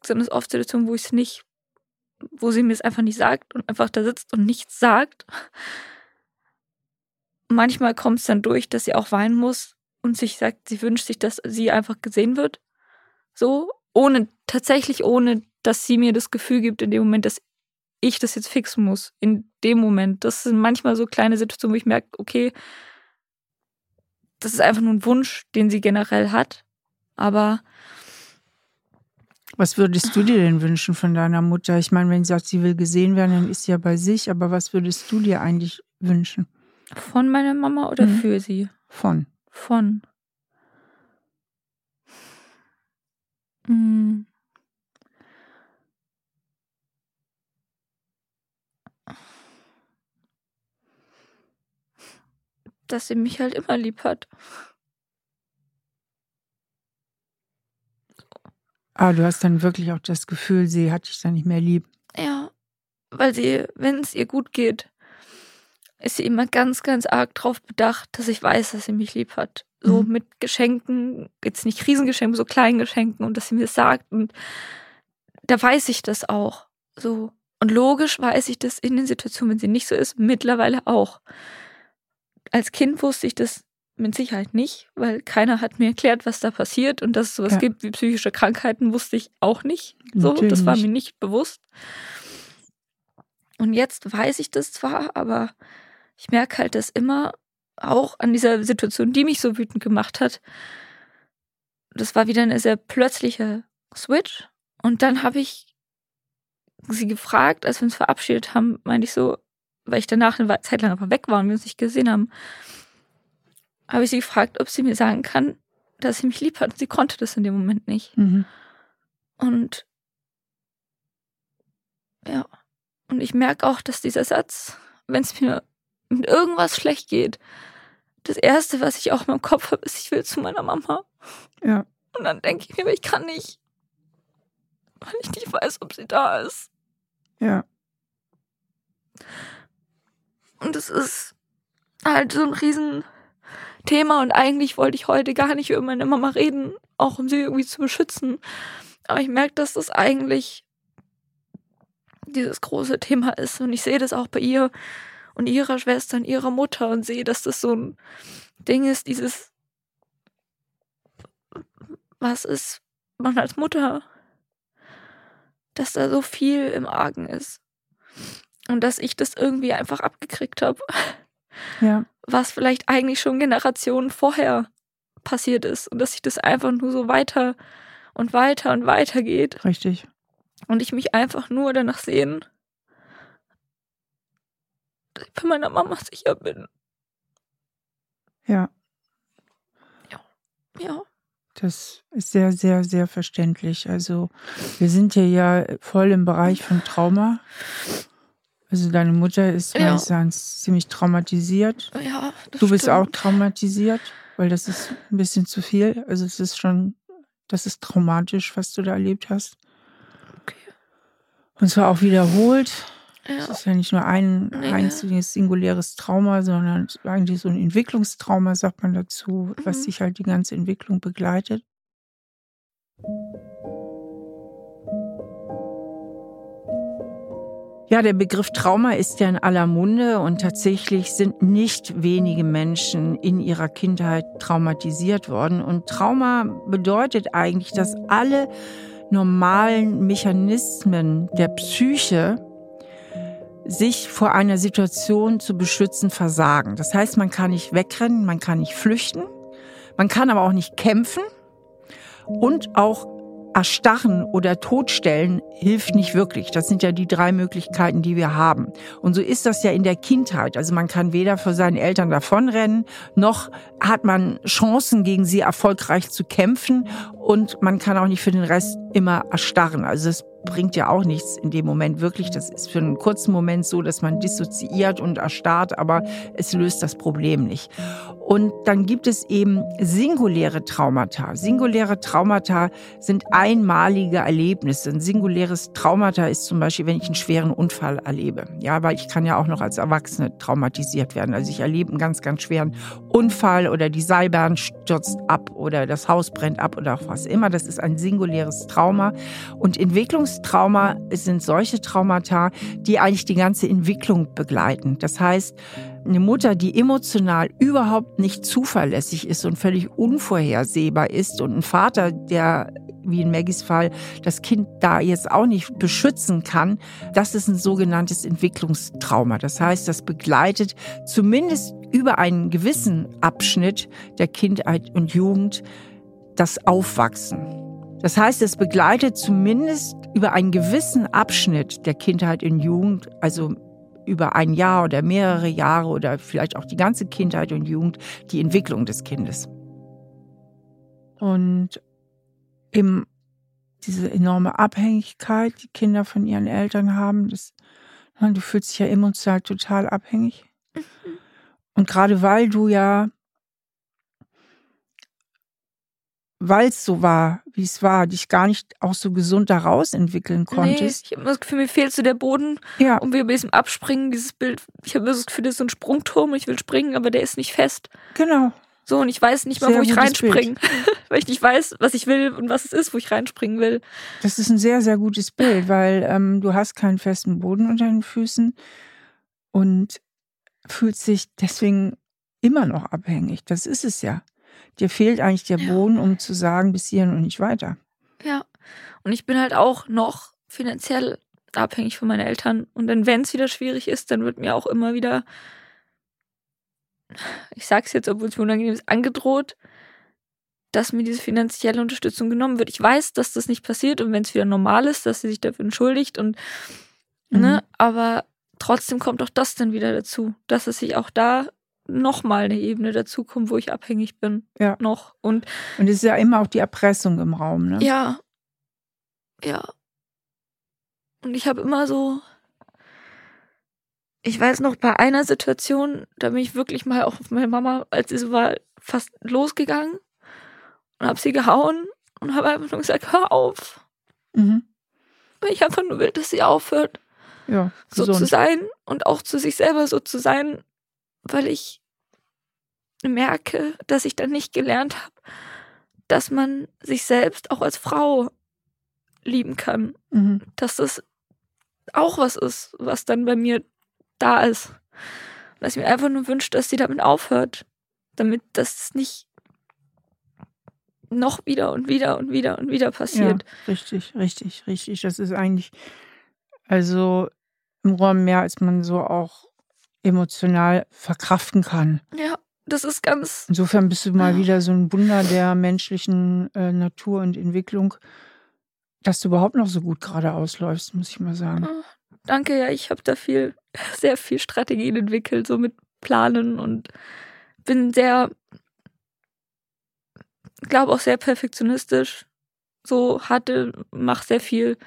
sind es oft Situationen, wo ich es nicht, wo sie mir es einfach nicht sagt und einfach da sitzt und nichts sagt. Manchmal kommt es dann durch, dass sie auch weinen muss und sich sagt, sie wünscht sich, dass sie einfach gesehen wird. So, ohne, tatsächlich ohne, dass sie mir das Gefühl gibt in dem Moment, dass ich das jetzt fixen muss in dem Moment. Das sind manchmal so kleine Situationen, wo ich merke, okay, das ist einfach nur ein Wunsch, den sie generell hat. Aber was würdest du dir denn wünschen von deiner Mutter? Ich meine, wenn sie sagt, sie will gesehen werden, dann ist sie ja bei sich, aber was würdest du dir eigentlich wünschen? Von meiner Mama oder mhm. für sie? Von. Von. Hm. Dass sie mich halt immer lieb hat. Ah, du hast dann wirklich auch das Gefühl, sie hat dich dann nicht mehr lieb. Ja, weil sie, wenn es ihr gut geht, ist sie immer ganz, ganz arg drauf bedacht, dass ich weiß, dass sie mich lieb hat. So mhm. mit Geschenken, jetzt nicht Riesengeschenken, so kleinen Geschenken und dass sie mir das sagt. Und da weiß ich das auch. So. Und logisch weiß ich das in den Situationen, wenn sie nicht so ist, mittlerweile auch als Kind wusste ich das mit Sicherheit nicht, weil keiner hat mir erklärt, was da passiert und dass es sowas ja. gibt wie psychische Krankheiten, wusste ich auch nicht. So, Natürlich. das war mir nicht bewusst. Und jetzt weiß ich das zwar, aber ich merke halt, dass immer auch an dieser Situation, die mich so wütend gemacht hat, das war wieder eine sehr plötzliche Switch. Und dann habe ich sie gefragt, als wir uns verabschiedet haben, meinte ich so, weil ich danach eine Zeit lang einfach weg war und wir uns nicht gesehen haben, habe ich sie gefragt, ob sie mir sagen kann, dass sie mich lieb hat. Und sie konnte das in dem Moment nicht. Mhm. Und ja, und ich merke auch, dass dieser Satz, wenn es mir mit irgendwas schlecht geht, das Erste, was ich auch in meinem Kopf habe, ist, ich will zu meiner Mama. Ja. Und dann denke ich mir, ich kann nicht, weil ich nicht weiß, ob sie da ist. Ja. Und es ist halt so ein Riesenthema und eigentlich wollte ich heute gar nicht über meine Mama reden, auch um sie irgendwie zu beschützen. Aber ich merke, dass das eigentlich dieses große Thema ist und ich sehe das auch bei ihr und ihrer Schwester und ihrer Mutter und sehe, dass das so ein Ding ist, dieses was ist man als Mutter, dass da so viel im Argen ist. Und dass ich das irgendwie einfach abgekriegt habe. Ja. Was vielleicht eigentlich schon Generationen vorher passiert ist. Und dass sich das einfach nur so weiter und weiter und weiter geht. Richtig. Und ich mich einfach nur danach sehen, dass ich bei meiner Mama sicher bin. Ja. Ja. Ja. Das ist sehr, sehr, sehr verständlich. Also wir sind hier ja voll im Bereich von Trauma. Also deine Mutter ist ja. meines ziemlich traumatisiert. Ja, du bist stimmt. auch traumatisiert, weil das ist ein bisschen zu viel. Also es ist schon, das ist traumatisch, was du da erlebt hast. Okay. Und zwar auch wiederholt. Es ja. ist ja nicht nur ein nee. einziges singuläres Trauma, sondern eigentlich so ein Entwicklungstrauma, sagt man dazu, mhm. was sich halt die ganze Entwicklung begleitet. Ja, der Begriff Trauma ist ja in aller Munde und tatsächlich sind nicht wenige Menschen in ihrer Kindheit traumatisiert worden. Und Trauma bedeutet eigentlich, dass alle normalen Mechanismen der Psyche sich vor einer Situation zu beschützen, versagen. Das heißt, man kann nicht wegrennen, man kann nicht flüchten, man kann aber auch nicht kämpfen und auch Erstarren oder Totstellen hilft nicht wirklich. Das sind ja die drei Möglichkeiten, die wir haben. Und so ist das ja in der Kindheit. Also man kann weder vor seinen Eltern davonrennen, noch hat man Chancen, gegen sie erfolgreich zu kämpfen. Und man kann auch nicht für den Rest immer erstarren. Also es bringt ja auch nichts in dem Moment wirklich. Das ist für einen kurzen Moment so, dass man dissoziiert und erstarrt, aber es löst das Problem nicht. Und dann gibt es eben singuläre Traumata. Singuläre Traumata sind einmalige Erlebnisse. Ein singuläres Traumata ist zum Beispiel, wenn ich einen schweren Unfall erlebe. Ja, weil ich kann ja auch noch als Erwachsene traumatisiert werden. Also ich erlebe einen ganz, ganz schweren Unfall oder die Seilbahn stürzt ab oder das Haus brennt ab oder was immer. Das ist ein singuläres Trauma. Und Entwicklungstrauma sind solche Traumata, die eigentlich die ganze Entwicklung begleiten. Das heißt, eine Mutter, die emotional überhaupt nicht zuverlässig ist und völlig unvorhersehbar ist und ein Vater, der wie in Maggies Fall das Kind da jetzt auch nicht beschützen kann, das ist ein sogenanntes Entwicklungstrauma. Das heißt, das begleitet zumindest über einen gewissen Abschnitt der Kindheit und Jugend das Aufwachsen. Das heißt, es begleitet zumindest über einen gewissen Abschnitt der Kindheit und Jugend, also über ein Jahr oder mehrere Jahre oder vielleicht auch die ganze Kindheit und Jugend die Entwicklung des Kindes. Und eben diese enorme Abhängigkeit, die Kinder von ihren Eltern haben, das, du fühlst dich ja emotional total abhängig. Mhm. Und gerade weil du ja weil es so war, wie es war, dich gar nicht auch so gesund daraus entwickeln konntest. Nee, ich habe das Gefühl, mir fehlt so der Boden. Ja. Und wir bei diesem Abspringen, dieses Bild, ich habe das Gefühl, das ist so ein Sprungturm und ich will springen, aber der ist nicht fest. Genau. So, und ich weiß nicht mal, wo ich reinspringe. weil ich nicht weiß, was ich will und was es ist, wo ich reinspringen will. Das ist ein sehr, sehr gutes Bild, weil ähm, du hast keinen festen Boden unter den Füßen und fühlst dich deswegen immer noch abhängig. Das ist es ja. Dir fehlt eigentlich der ja. Boden, um zu sagen, bis hierhin und nicht weiter. Ja. Und ich bin halt auch noch finanziell abhängig von meinen Eltern. Und dann, wenn es wieder schwierig ist, dann wird mir auch immer wieder, ich sag's jetzt, obwohl es mir unangenehm ist, angedroht, dass mir diese finanzielle Unterstützung genommen wird. Ich weiß, dass das nicht passiert und wenn es wieder normal ist, dass sie sich dafür entschuldigt und ne, mhm. ne, aber trotzdem kommt auch das dann wieder dazu, dass es sich auch da nochmal eine Ebene dazukommt, wo ich abhängig bin. Ja. Noch. Und, und es ist ja immer auch die Erpressung im Raum, ne? Ja. Ja. Und ich habe immer so. Ich weiß noch, bei einer Situation, da bin ich wirklich mal auch auf meine Mama, als sie so war, fast losgegangen und habe sie gehauen und habe einfach nur gesagt, hör auf. Mhm. Weil ich einfach nur will, dass sie aufhört, ja, so zu sein und auch zu sich selber so zu sein, weil ich merke, dass ich dann nicht gelernt habe, dass man sich selbst auch als Frau lieben kann. Mhm. Dass das auch was ist, was dann bei mir da ist. Dass ich mir einfach nur wünsche, dass sie damit aufhört. Damit das nicht noch wieder und wieder und wieder und wieder passiert. Ja, richtig, richtig, richtig. Das ist eigentlich also im Raum mehr, als man so auch emotional verkraften kann. Ja, das ist ganz. Insofern bist du mal wieder so ein Wunder der menschlichen äh, Natur und Entwicklung, dass du überhaupt noch so gut gerade ausläufst, muss ich mal sagen. Oh, danke, ja, ich habe da viel, sehr viel Strategien entwickelt, so mit Planen und bin sehr, glaube auch sehr perfektionistisch. So hatte, mache sehr viel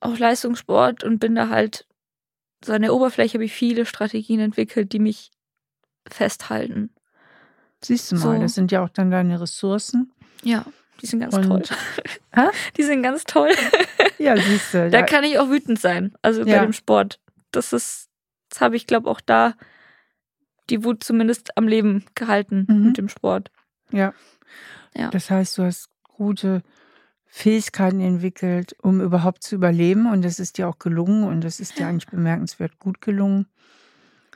auch Leistungssport und bin da halt so an der Oberfläche habe ich viele Strategien entwickelt, die mich festhalten. Siehst du mal, so. das sind ja auch dann deine Ressourcen. Ja, die sind ganz Und, toll. Hä? Die sind ganz toll. Ja, siehst du. Da ja. kann ich auch wütend sein, also ja. bei dem Sport. Das ist, das habe ich glaube auch da die Wut zumindest am Leben gehalten mhm. mit dem Sport. Ja. ja. Das heißt, du hast gute Fähigkeiten entwickelt, um überhaupt zu überleben. Und das ist dir auch gelungen und das ist dir eigentlich bemerkenswert gut gelungen.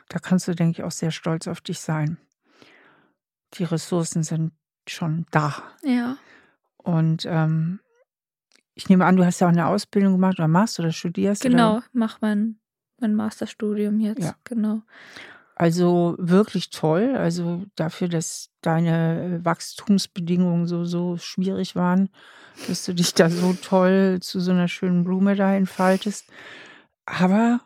Da kannst du, denke ich, auch sehr stolz auf dich sein. Die Ressourcen sind schon da. Ja. Und ähm, ich nehme an, du hast ja auch eine Ausbildung gemacht oder machst oder studierst. Genau, oder? mach mein mein Masterstudium jetzt, Ja. genau. Also wirklich toll. Also dafür, dass deine Wachstumsbedingungen so, so schwierig waren, dass du dich da so toll zu so einer schönen Blume da entfaltest. Aber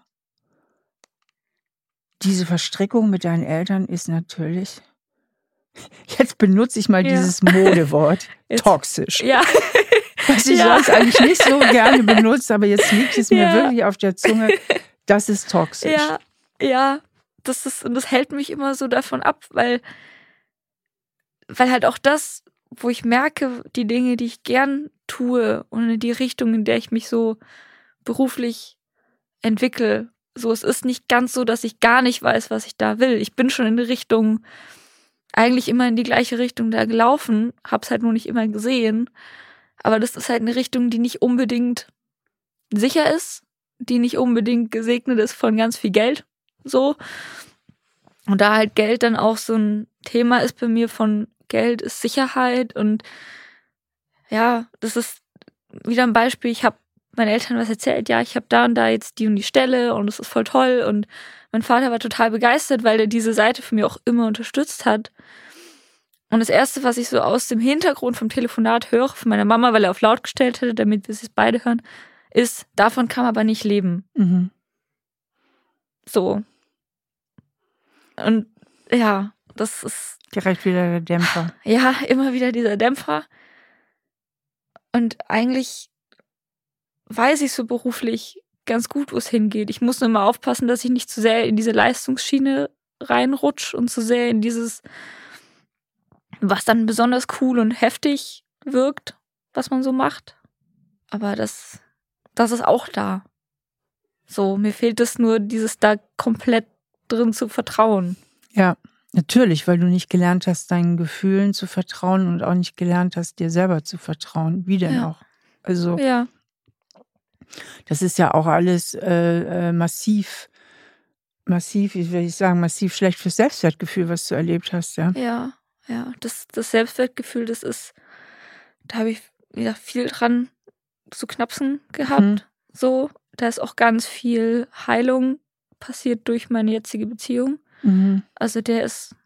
diese Verstrickung mit deinen Eltern ist natürlich, jetzt benutze ich mal Ja. dieses Modewort, Jetzt- toxisch. Ja, Was ich Ja. sonst eigentlich nicht so gerne benutze, aber jetzt liegt es mir Ja. wirklich auf der Zunge. Das ist toxisch. ja, ja. Das ist, und das hält mich immer so davon ab, weil, weil halt auch das, wo ich merke, die Dinge, die ich gern tue und in die Richtung, in der ich mich so beruflich entwickle, so, es ist nicht ganz so, dass ich gar nicht weiß, was ich da will. Ich bin schon in die Richtung, eigentlich immer in die gleiche Richtung da gelaufen, hab's halt nur nicht immer gesehen. Aber das ist halt eine Richtung, die nicht unbedingt sicher ist, die nicht unbedingt gesegnet ist von ganz viel Geld. So. Und da halt Geld dann auch so ein Thema ist bei mir von Geld ist Sicherheit und ja, das ist wieder ein Beispiel. Ich habe meinen Eltern was erzählt, ja, ich habe da und da jetzt die und die Stelle und es ist voll toll und mein Vater war total begeistert, weil er diese Seite für mich auch immer unterstützt hat. Und das erste, was ich so aus dem Hintergrund vom Telefonat höre von meiner Mama, weil er auf laut gestellt hätte, damit wir es beide hören, ist, davon kann man aber nicht leben. Mhm. So. Und ja, das ist Direkt wieder der Dämpfer. ja immer wieder dieser Dämpfer. Und eigentlich weiß ich so beruflich ganz gut, wo es hingeht. Ich muss nur immer aufpassen, dass ich nicht zu sehr in diese Leistungsschiene reinrutsch und zu sehr in dieses, was dann besonders cool und heftig wirkt, was man so macht. Aber das, das ist auch da. So, mir fehlt es nur, dieses da komplett drin zu vertrauen. Ja, natürlich, weil du nicht gelernt hast, deinen Gefühlen zu vertrauen und auch nicht gelernt hast, dir selber zu vertrauen. Wie denn Ja. auch? Also, Ja, das ist ja auch alles äh, äh, massiv, massiv, wie will ich sagen, massiv schlecht fürs Selbstwertgefühl, was du erlebt hast, ja. Ja, ja, das, das Selbstwertgefühl, das ist, da habe ich wieder viel dran zu knapsen gehabt. Mhm. So, da ist auch ganz viel Heilung passiert durch meine jetzige Beziehung. Mhm. Also der ist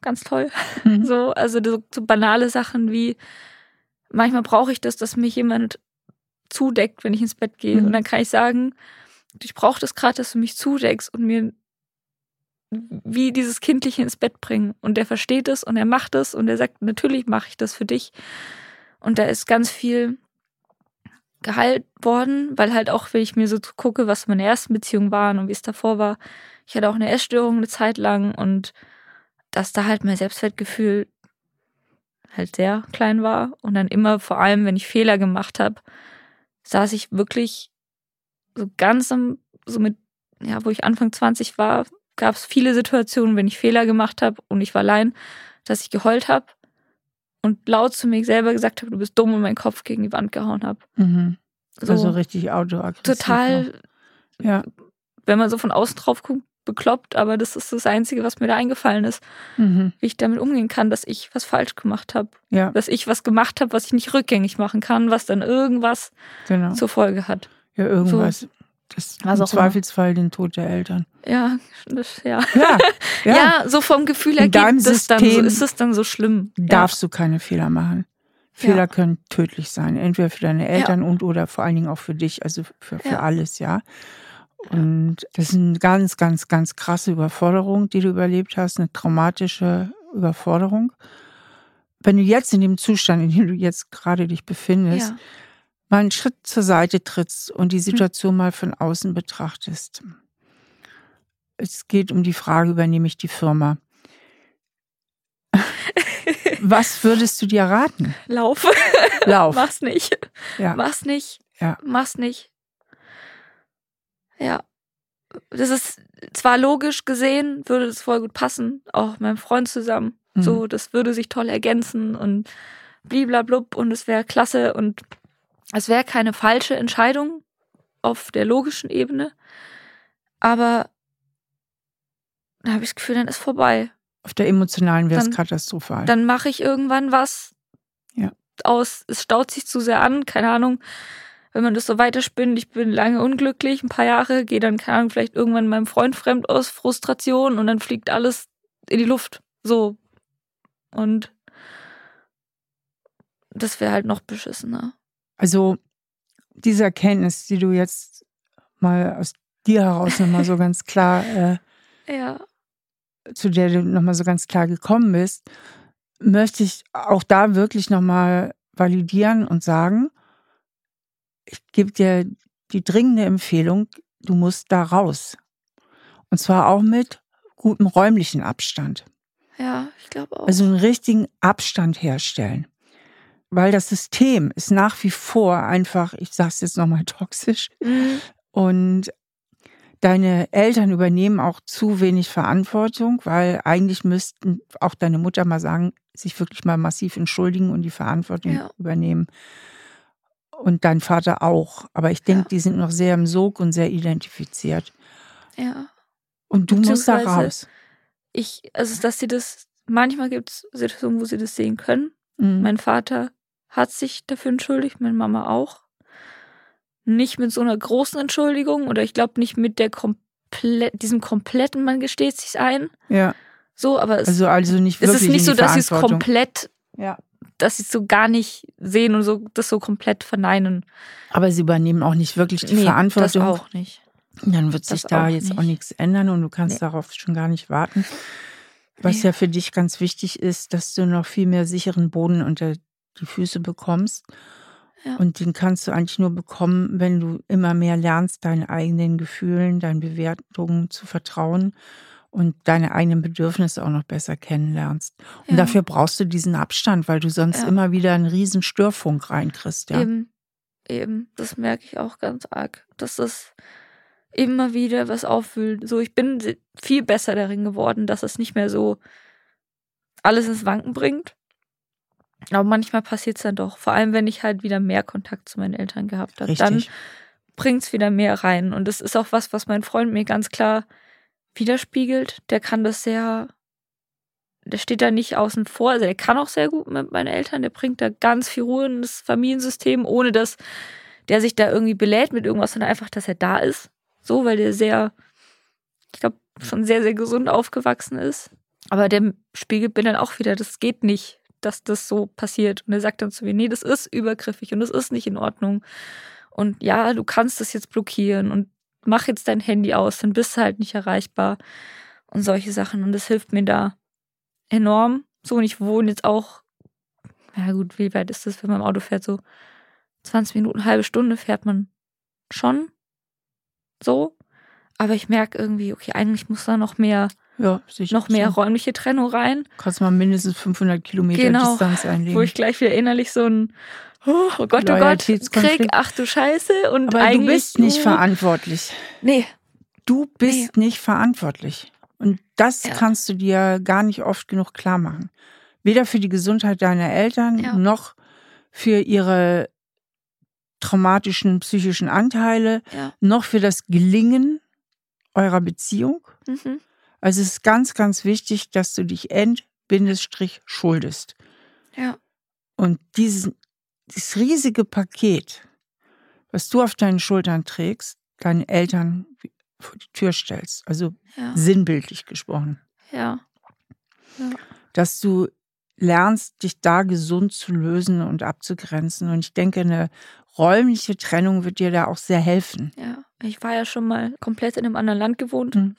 ganz toll. Mhm. So, also so, so banale Sachen wie manchmal brauche ich das, dass mich jemand zudeckt, wenn ich ins Bett gehe. Mhm. Und dann kann ich sagen, ich brauche das gerade, dass du mich zudeckst und mir wie dieses Kindliche ins Bett bringen. Und der versteht es und er macht es und er sagt, natürlich mache ich das für dich. Und da ist ganz viel geheilt worden, weil halt auch, wenn ich mir so gucke, was meine ersten Beziehungen waren und wie es davor war, ich hatte auch eine Essstörung eine Zeit lang und dass da halt mein Selbstwertgefühl halt sehr klein war und dann immer, vor allem, wenn ich Fehler gemacht habe, saß ich wirklich so ganz am, so mit, ja, wo ich Anfang 20 war, gab es viele Situationen, wenn ich Fehler gemacht habe und ich war allein, dass ich geheult habe und laut zu mir selber gesagt habe, du bist dumm und meinen Kopf gegen die Wand gehauen habe. Mhm. So Also richtig autoaggressiv. total, noch. Ja. wenn man so von außen drauf guckt, bekloppt, aber das ist das Einzige, was mir da eingefallen ist, Mhm. wie ich damit umgehen kann, dass ich was falsch gemacht habe. Ja, Dass ich was gemacht habe, was ich nicht rückgängig machen kann, was dann irgendwas genau. zur Folge hat. Ja, irgendwas. Das Was im auch immer. Zweifelsfall den Tod der Eltern. Ja, das, ja. Ja, Ja. ja. so vom Gefühl her In geht das dann so, ist es dann so schlimm. darfst du keine Fehler machen. Fehler können tödlich sein, entweder für deine Eltern und oder vor allen Dingen auch für dich, also für, für Ja. alles, ja. Und das ist eine ganz, ganz, ganz krasse Überforderung, die du überlebt hast, eine traumatische Überforderung. Wenn du jetzt in dem Zustand, in dem du jetzt gerade dich Ja. befindest, ja. Mal einen Schritt zur Seite trittst und die Situation mal von außen betrachtest. Es geht um die Frage, übernehme ich die Firma? Was würdest du dir raten? Lauf. Lauf. Mach's nicht. Ja. Mach's nicht. Ja. Mach's nicht. Ja. Das ist zwar logisch gesehen, würde das voll gut passen, auch mit meinem Freund zusammen. Mhm. So, das würde sich toll ergänzen und bliblablub und es wäre klasse und es wäre keine falsche Entscheidung auf der logischen Ebene. Aber da habe ich das Gefühl, dann ist vorbei. Auf der emotionalen wäre es katastrophal. Dann mache ich irgendwann was Ja. aus, es staut sich zu sehr an, keine Ahnung. wenn man das so weiterspinnt, ich bin lange unglücklich, ein paar Jahre, gehe dann, keine Ahnung, vielleicht irgendwann meinem Freund fremd aus Frustration und dann fliegt alles in die Luft. So. Und das wäre halt noch beschissener. Also diese Erkenntnis, die du jetzt mal aus dir heraus nochmal so ganz klar, äh, Ja. zu der du nochmal so ganz klar gekommen bist, möchte ich auch da wirklich nochmal validieren und sagen, ich gebe dir die dringende Empfehlung, du musst da raus. Und zwar auch mit gutem räumlichen Abstand. Ja, ich glaube auch. Also einen richtigen Abstand herstellen. Weil das System ist nach wie vor einfach, ich sage es jetzt nochmal toxisch, Mhm. und deine Eltern übernehmen auch zu wenig Verantwortung, weil eigentlich müssten auch deine Mutter mal sagen, sich wirklich mal massiv entschuldigen und die Verantwortung Ja. übernehmen. Und dein Vater auch. Aber ich denke, Ja. die sind noch sehr im Sog und sehr identifiziert. Ja. Und du musst da raus. Ich, also, dass sie das, manchmal gibt es Situationen, wo sie das sehen können. Mhm. Mein Vater hat sich dafür entschuldigt, meine Mama auch. Nicht mit so einer großen Entschuldigung oder ich glaube nicht mit der komplett, diesem kompletten, man gesteht sich ein. Ja, So, aber es, also, also nicht es ist nicht so, dass sie es komplett, Ja. dass sie es so gar nicht sehen und so das so komplett verneinen. Aber sie übernehmen auch nicht wirklich die Nee, Verantwortung. Das auch nicht. Dann wird sich Das da auch jetzt auch nicht. nichts ändern und du kannst Nee. darauf schon gar nicht warten. Was Nee. ja für dich ganz wichtig ist, dass du noch viel mehr sicheren Boden unter die Füße bekommst. Ja. Und den kannst du eigentlich nur bekommen, wenn du immer mehr lernst, deinen eigenen Gefühlen, deinen Bewertungen zu vertrauen und deine eigenen Bedürfnisse auch noch besser kennenlernst. Und Ja. dafür brauchst du diesen Abstand, weil du sonst Ja. immer wieder einen riesen Störfunk reinkriegst. Ja. Eben, eben, das merke ich auch ganz arg, dass das immer wieder was aufwühlt. So, ich bin viel besser darin geworden, dass es nicht mehr so alles ins Wanken bringt. Aber manchmal passiert es dann doch. Vor allem, wenn ich halt wieder mehr Kontakt zu meinen Eltern gehabt habe. Dann bringt es wieder mehr rein. Und das ist auch was, was mein Freund mir ganz klar widerspiegelt. Der kann das sehr, der steht da nicht außen vor. Also der kann auch sehr gut mit meinen Eltern. Der bringt da ganz viel Ruhe in das Familiensystem, ohne dass der sich da irgendwie belädt mit irgendwas, sondern einfach, dass er da ist. So, weil der sehr, ich glaube, schon sehr, sehr gesund aufgewachsen ist. Aber der spiegelt mir dann auch wieder, das geht nicht, dass das so passiert. Und er sagt dann zu mir, nee, das ist übergriffig und das ist nicht in Ordnung. Und ja, du kannst das jetzt blockieren und mach jetzt dein Handy aus, dann bist du halt nicht erreichbar und solche Sachen. Und das hilft mir da enorm. So, und ich wohne jetzt auch, ja gut, wie weit ist das, wenn man im Auto fährt? So 20 Minuten, halbe Stunde fährt man schon so. Aber ich merke irgendwie, okay, eigentlich muss da noch mehr, Ja, sicher. noch mehr So. räumliche Trennung rein, Kannst mal mindestens 500 Kilometer Genau, Distanz einlegen. wo ich gleich wieder innerlich so ein Oh Gott, oh Gott. Krieg, ach du Scheiße. Und Aber du bist nicht uh, verantwortlich. Nee, Du bist nicht verantwortlich. Und das Ja. kannst du dir gar nicht oft genug klar machen. Weder für die Gesundheit deiner Eltern Ja. noch für ihre traumatischen psychischen Anteile, ja. noch für das Gelingen eurer Beziehung. Mhm. Also es ist ganz, ganz wichtig, dass du dich end-Bindestrich schuldest. Ja. Und dieses, dieses riesige Paket, was du auf deinen Schultern trägst, deinen Eltern vor die Tür stellst, also Ja. sinnbildlich gesprochen, Ja. dass du lernst, dich da gesund zu lösen und abzugrenzen. Und ich denke, eine räumliche Trennung wird dir da auch sehr helfen. Ja. Ich war ja schon mal komplett in einem anderen Land gewohnt. Mhm.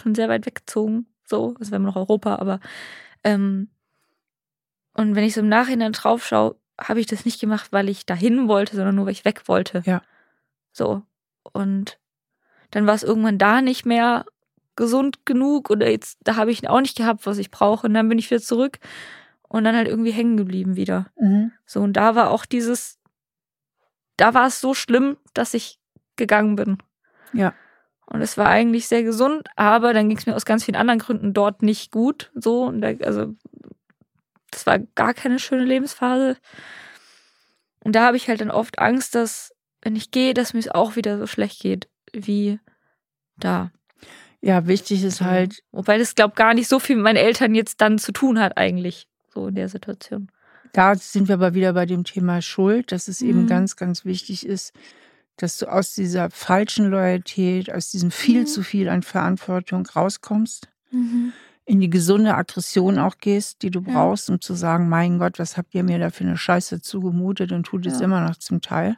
Schon sehr weit weggezogen. So, also wenn man noch Europa, aber ähm, und wenn ich so im Nachhinein drauf schaue, habe ich das nicht gemacht, weil ich dahin wollte, sondern nur, weil ich weg wollte. Ja. So. Und dann war es irgendwann da nicht mehr gesund genug oder jetzt, da habe ich auch nicht gehabt, was ich brauche. Und dann bin ich wieder zurück und dann halt irgendwie hängen geblieben wieder. So, und da war auch dieses, da war es so schlimm, dass ich gegangen bin. Ja. Und es war eigentlich sehr gesund, aber dann ging es mir aus ganz vielen anderen Gründen dort nicht gut. So, und da, also, das war gar keine schöne Lebensphase. Und da habe ich halt dann oft Angst, dass, wenn ich gehe, dass mir es auch wieder so schlecht geht wie da. Ja, wichtig ist halt, Wobei das, glaube gar nicht so viel mit meinen Eltern jetzt dann zu tun hat, eigentlich, so in der Situation. Da sind wir aber wieder bei dem Thema Schuld, dass es eben Mhm. ganz, ganz wichtig ist, dass du aus dieser falschen Loyalität, aus diesem viel Mhm. zu viel an Verantwortung rauskommst, Mhm. in die gesunde Aggression auch gehst, die du Ja. brauchst, um zu sagen, mein Gott, was habt ihr mir da für eine Scheiße zugemutet und tut es Ja. immer noch zum Teil.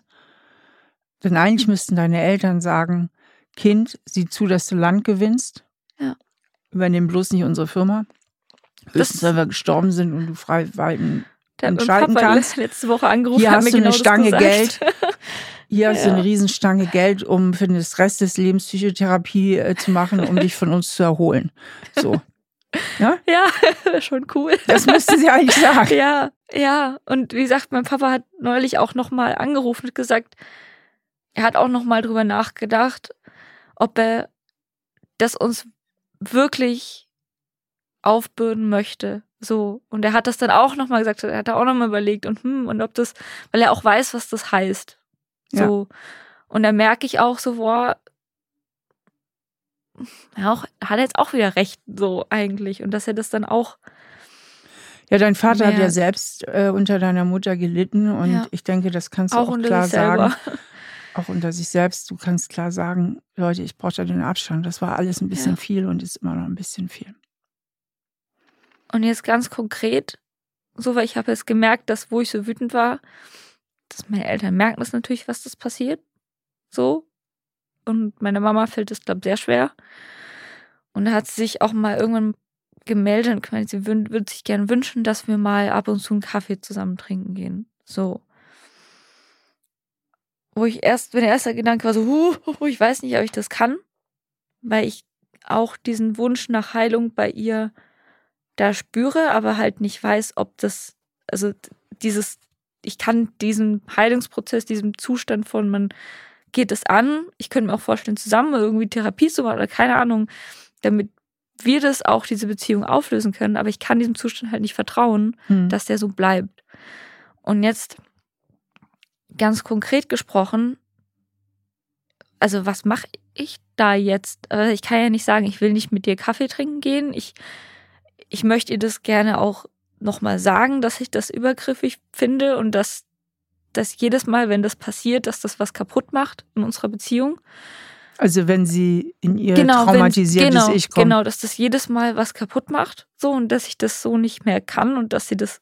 Denn eigentlich müssten deine Eltern sagen, Kind, sieh zu, dass du Land gewinnst. Ja. Übernehmen bloß nicht unsere Firma. Höchstens, wenn wir gestorben sind und du frei walten Der entscheiden Papa kannst. letzte Woche angerufen, Hier hast du eine genau das Stange. Geld. Hier hast du Ja. eine Riesenstange Geld, um für den Rest des Lebens Psychotherapie äh, zu machen, um dich von uns zu erholen. So. Ja, schon cool. Das müsste sie eigentlich sagen. Ja, ja. Und wie gesagt, mein Papa hat neulich auch nochmal angerufen und gesagt, er hat auch nochmal drüber nachgedacht, ob er das uns wirklich aufbürden möchte. So. Und er hat das dann auch nochmal gesagt, er hat da auch nochmal überlegt und hm, und ob das, weil er auch weiß, was das heißt. So. Und da merke ich auch so, boah, ja, auch, hat er jetzt auch wieder recht, so eigentlich. Und dass er das dann auch Ja, dein Vater hat ja selbst äh, unter deiner Mutter gelitten und Ja. ich denke, das kannst du auch auch, klar sagen. Auch unter sich selbst. Du kannst klar sagen, Leute, ich brauche da den Abstand. Das war alles ein bisschen Ja. viel und ist immer noch ein bisschen viel. Und jetzt ganz konkret, so weil ich habe jetzt gemerkt, dass wo ich so wütend war, dass meine Eltern merken das natürlich, was das passiert. So. Und meine Mama fällt es, glaube ich, sehr schwer. Und da hat sie sich auch mal irgendwann gemeldet und gemeint, sie würde würd sich gern wünschen, dass wir mal ab und zu einen Kaffee zusammen trinken gehen. So. Wo ich erst, mein erster Gedanke war so, huh, ich weiß nicht, ob ich das kann, weil ich auch diesen Wunsch nach Heilung bei ihr da spüre, aber halt nicht weiß, ob das, also dieses, ich kann diesen Heilungsprozess, diesem Zustand von, man geht es an, ich könnte mir auch vorstellen, zusammen irgendwie Therapie zu machen oder keine Ahnung, damit wir das auch, diese Beziehung auflösen können, aber ich kann diesem Zustand halt nicht vertrauen, Hm. dass der so bleibt. Und jetzt ganz konkret gesprochen, also was mache ich da jetzt? Äh, Ich kann ja nicht sagen, ich will nicht mit dir Kaffee trinken gehen. Ich, ich möchte ihr das gerne auch nochmal sagen, dass ich das übergriffig finde und dass, dass jedes Mal, wenn das passiert, dass das was kaputt macht in unserer Beziehung. Also wenn sie in ihr wenn- traumatisiertes genau, Ich kommt. Genau, dass das jedes Mal was kaputt macht. So und dass ich das so nicht mehr kann und dass sie das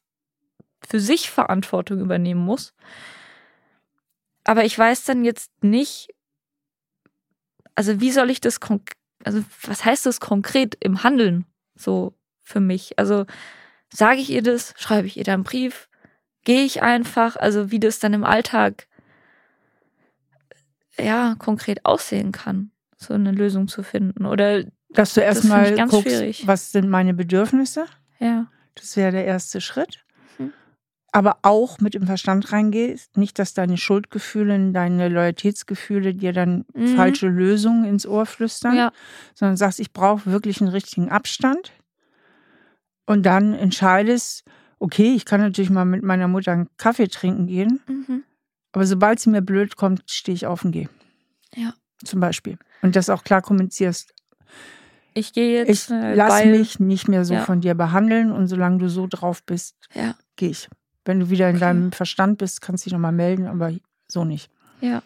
für sich Verantwortung übernehmen muss. Aber ich weiß dann jetzt nicht, also wie soll ich das also was heißt das konkret im Handeln so für mich? Also sage ich ihr das, schreibe ich ihr da einen Brief, gehe ich einfach, also wie das dann im Alltag ja konkret aussehen kann, so eine Lösung zu finden oder Dass du erstmal guckst, schwierig. was sind meine Bedürfnisse? ja, Das wäre der erste Schritt. Mhm. Aber auch mit dem Verstand reingehst. Nicht, dass deine Schuldgefühle, deine Loyalitätsgefühle dir dann Mhm. falsche Lösungen ins Ohr flüstern, ja, sondern sagst, ich brauche wirklich einen richtigen Abstand. Und dann entscheidest, okay, ich kann natürlich mal mit meiner Mutter einen Kaffee trinken gehen, mhm. aber sobald sie mir blöd kommt, stehe ich auf und gehe. Ja. Zum Beispiel. Und das auch klar kommunizierst. ich gehe Ich jetzt äh, lasse weil- mich nicht mehr so Ja. von dir behandeln und solange du so drauf bist, ja, gehe ich. Wenn du wieder in Okay. deinem Verstand bist, kannst du dich nochmal melden, aber so nicht. ja,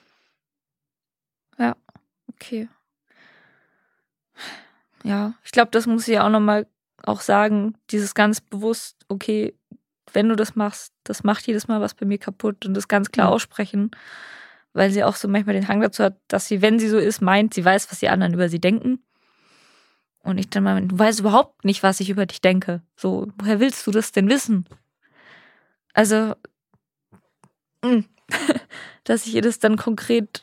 ja, okay. Ja, ich glaube, das muss ich auch nochmal auch sagen, dieses ganz bewusst, okay, wenn du das machst, das macht jedes Mal was bei mir kaputt und das ganz klar aussprechen, weil sie auch so manchmal den Hang dazu hat, dass sie, wenn sie so ist, meint, sie weiß, was die anderen über sie denken. Und ich dann mal, du weißt überhaupt nicht, was ich über dich denke. So, woher willst du das denn wissen? Also, mh, dass ich ihr das dann konkret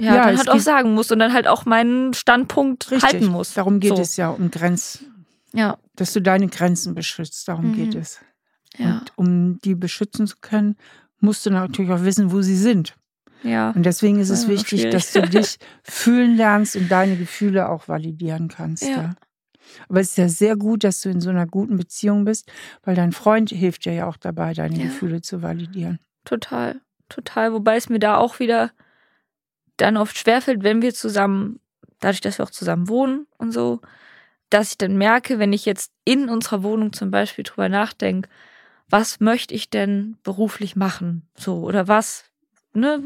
ja, Ja, dann halt auch sagen muss und dann halt auch meinen Standpunkt halten muss. Darum geht so. es ja um Grenzen, Ja, dass du deine Grenzen beschützt. Darum Mhm. geht es. ja, Und um die beschützen zu können, musst du natürlich auch wissen, wo sie sind. ja. Und deswegen ist es Ja, wichtig, dass du dich fühlen lernst und deine Gefühle auch validieren kannst. Ja. Ja. Aber es ist ja sehr gut, dass du in so einer guten Beziehung bist, weil dein Freund hilft dir ja auch dabei, deine Ja. Gefühle zu validieren. Total, total. Wobei es mir da auch wieder dann oft schwerfällt, wenn wir zusammen, dadurch, dass wir auch zusammen wohnen und so, dass ich dann merke, wenn ich jetzt in unserer Wohnung zum Beispiel drüber nachdenke, was möchte ich denn beruflich machen? So, oder was, ne,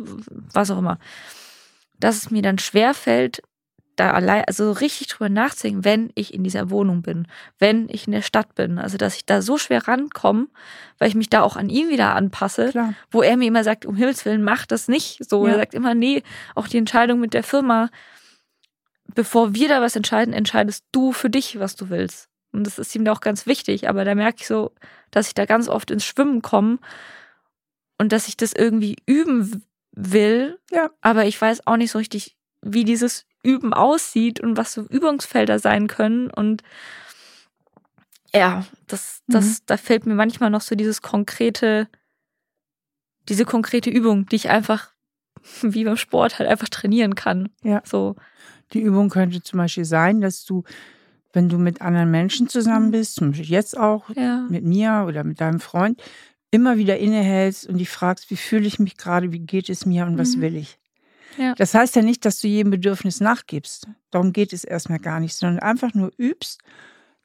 was auch immer. Dass es mir dann schwerfällt, da allein, also richtig drüber nachzudenken, wenn ich in dieser Wohnung bin, wenn ich in der Stadt bin. Also, dass ich da so schwer rankomme, weil ich mich da auch an ihn wieder anpasse, Klar. wo er mir immer sagt, um Himmels Willen, mach das nicht so. Ja. Er sagt immer, nee, auch die Entscheidung mit der Firma, bevor wir da was entscheiden, entscheidest du für dich, was du willst. Und das ist ihm da auch ganz wichtig. Aber da merke ich so, dass ich da ganz oft ins Schwimmen komme und dass ich das irgendwie üben will. Ja. Aber ich weiß auch nicht so richtig, wie dieses Üben aussieht und was so Übungsfelder sein können. Und ja, das, das, Mhm. da fällt mir manchmal noch so dieses konkrete, diese konkrete Übung, die ich einfach wie beim Sport halt einfach trainieren kann. Ja. So. Die Übung könnte zum Beispiel sein, dass du, wenn du mit anderen Menschen zusammen Mhm. bist, zum Beispiel jetzt auch Ja. mit mir oder mit deinem Freund, immer wieder innehältst und dich fragst, wie fühle ich mich gerade, wie geht es mir und was Mhm. will ich. Ja. Das heißt ja nicht, dass du jedem Bedürfnis nachgibst. Darum geht es erstmal gar nicht, sondern einfach nur übst,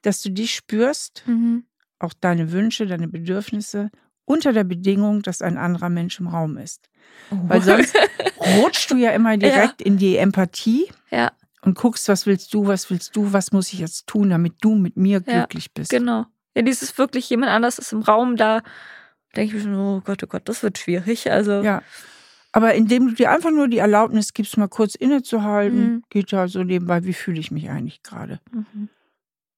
dass du dich spürst, Mhm. auch deine Wünsche, deine Bedürfnisse, unter der Bedingung, dass ein anderer Mensch im Raum ist. Weil sonst rutschst du ja immer direkt in die Empathie ja, und guckst, was willst du, was willst du, was muss ich jetzt tun, damit du mit mir Ja, glücklich bist. genau. Ja, dieses wirklich jemand anders ist im Raum, da denke ich mir schon, oh Gott, oh Gott, das wird schwierig. Also, Ja. Aber indem du dir einfach nur die Erlaubnis gibst, mal kurz innezuhalten, Mhm. geht ja so nebenbei, wie fühle ich mich eigentlich gerade? Mhm.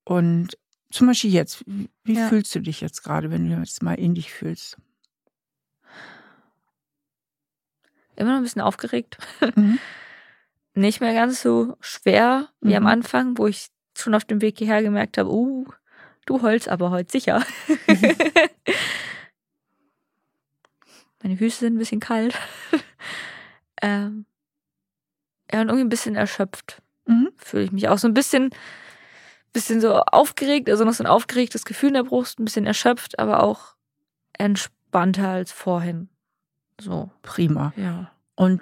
Und zum Beispiel jetzt, wie Ja. fühlst du dich jetzt gerade, wenn du jetzt mal in dich fühlst? immer noch ein bisschen aufgeregt. Mhm. Nicht mehr ganz so schwer wie am Mhm. Anfang, wo ich schon auf dem Weg hierher gemerkt habe, uh, du holst aber heute sicher. Meine Füße sind ein bisschen kalt. ähm, ja, und irgendwie ein bisschen erschöpft Mhm. fühle ich mich auch. So ein bisschen, bisschen so aufgeregt, also noch so ein aufgeregtes Gefühl in der Brust, ein bisschen erschöpft, aber auch entspannter als vorhin. So, Prima. ja. Und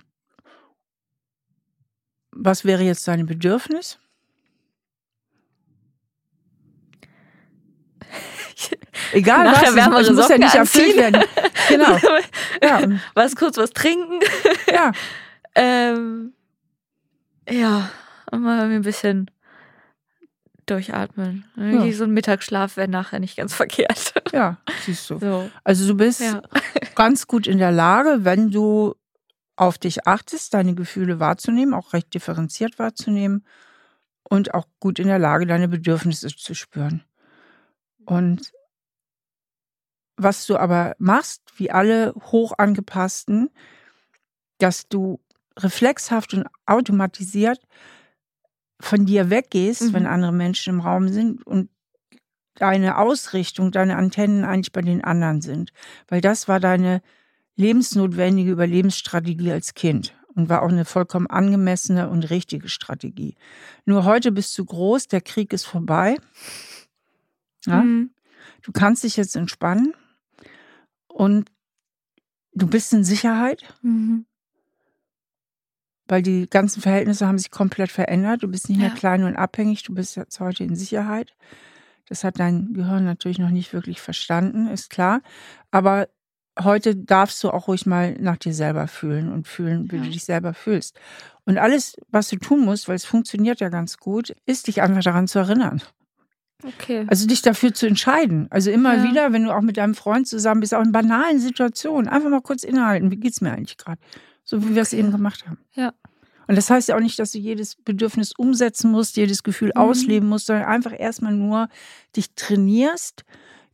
was wäre jetzt dein Bedürfnis? Egal Nachher was, wärmere es muss ja Socken nicht erfüllt werden. Genau. Ja, was kurz was trinken. ja. Ähm, ja, und mal ein bisschen durchatmen. Ja. So ein Mittagsschlaf wäre nachher nicht ganz verkehrt. Ja, siehst du. So, Also du bist ja. ganz gut in der Lage, wenn du auf dich achtest, deine Gefühle wahrzunehmen, auch recht differenziert wahrzunehmen und auch gut in der Lage, deine Bedürfnisse zu spüren. Und was du aber machst, wie alle hoch angepassten, dass du reflexhaft und automatisiert von dir weggehst, Mhm. wenn andere Menschen im Raum sind und deine Ausrichtung, deine Antennen eigentlich bei den anderen sind. Weil das war deine lebensnotwendige Überlebensstrategie als Kind und war auch eine vollkommen angemessene und richtige Strategie. Nur heute bist du groß, der Krieg ist vorbei. Ja? Mhm. Du kannst dich jetzt entspannen und du bist in Sicherheit, Mhm. weil die ganzen Verhältnisse haben sich komplett verändert. Du bist nicht mehr Ja. klein und abhängig, du bist jetzt heute in Sicherheit. Das hat dein Gehirn natürlich noch nicht wirklich verstanden, ist klar. Aber heute darfst du auch ruhig mal nach dir selber fühlen und fühlen, wie Ja. du dich selber fühlst. Und alles, was du tun musst, weil es funktioniert ja ganz gut, ist dich einfach daran zu erinnern. Okay. Also dich dafür zu entscheiden. Also immer Ja. wieder, wenn du auch mit deinem Freund zusammen bist, auch in banalen Situationen, einfach mal kurz innehalten. Wie geht's mir eigentlich gerade? So wie wir es Okay. eben gemacht haben. Ja. Und das heißt ja auch nicht, dass du jedes Bedürfnis umsetzen musst, jedes Gefühl Mhm. ausleben musst, sondern einfach erstmal nur dich trainierst,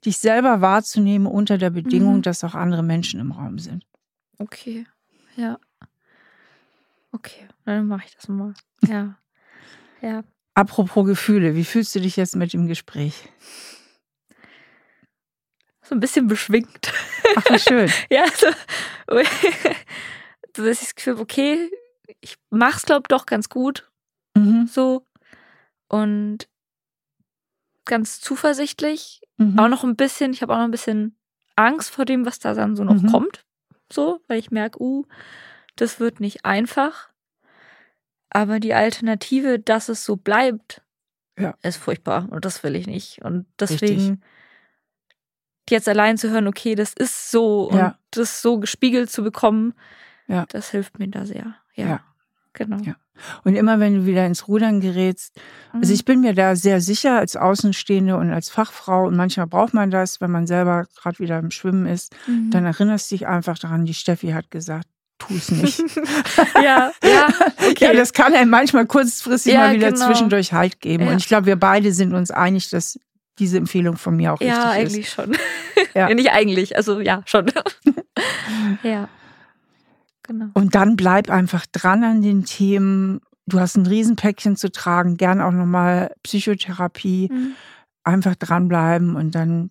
dich selber wahrzunehmen unter der Bedingung, Mhm. dass auch andere Menschen im Raum sind. Okay. Ja. Okay, dann mache ich das mal. Ja. Ja. Apropos Gefühle, wie fühlst du dich jetzt mit dem Gespräch? So ein bisschen beschwingt. Ach, wie schön. Ja, so, so dass ich das Gefühl habe, okay, ich mach's, glaub doch ganz gut. Mhm. So. Und ganz zuversichtlich. Mhm. Auch noch ein bisschen, ich habe auch noch ein bisschen Angst vor dem, was da dann so noch Mhm. kommt. So, weil ich merke, uh, das wird nicht einfach. Aber die Alternative, dass es so bleibt, Ja. ist furchtbar. Und das will ich nicht. Und deswegen jetzt allein zu hören, okay, das ist so und Ja. das so gespiegelt zu bekommen, Ja. das hilft mir da sehr. Ja, genau. Und immer wenn du wieder ins Rudern gerätst, also Mhm. ich bin mir da sehr sicher als Außenstehende und als Fachfrau und manchmal braucht man das, wenn man selber gerade wieder im Schwimmen ist, Mhm. dann erinnerst du dich einfach daran, die Steffi hat gesagt, es nicht. ja, ja, okay. Ja, das kann einem manchmal kurzfristig Ja, mal wieder genau. zwischendurch Halt geben. Ja. Und ich glaube, wir beide sind uns einig, dass diese Empfehlung von mir auch ja, richtig ist. eigentlich schon. Ja. Ja. Nicht eigentlich, also ja, schon. ja. Genau. Und dann bleib einfach dran an den Themen. Du hast ein Riesenpäckchen zu tragen, gern auch nochmal Psychotherapie. Mhm. Einfach dranbleiben und dann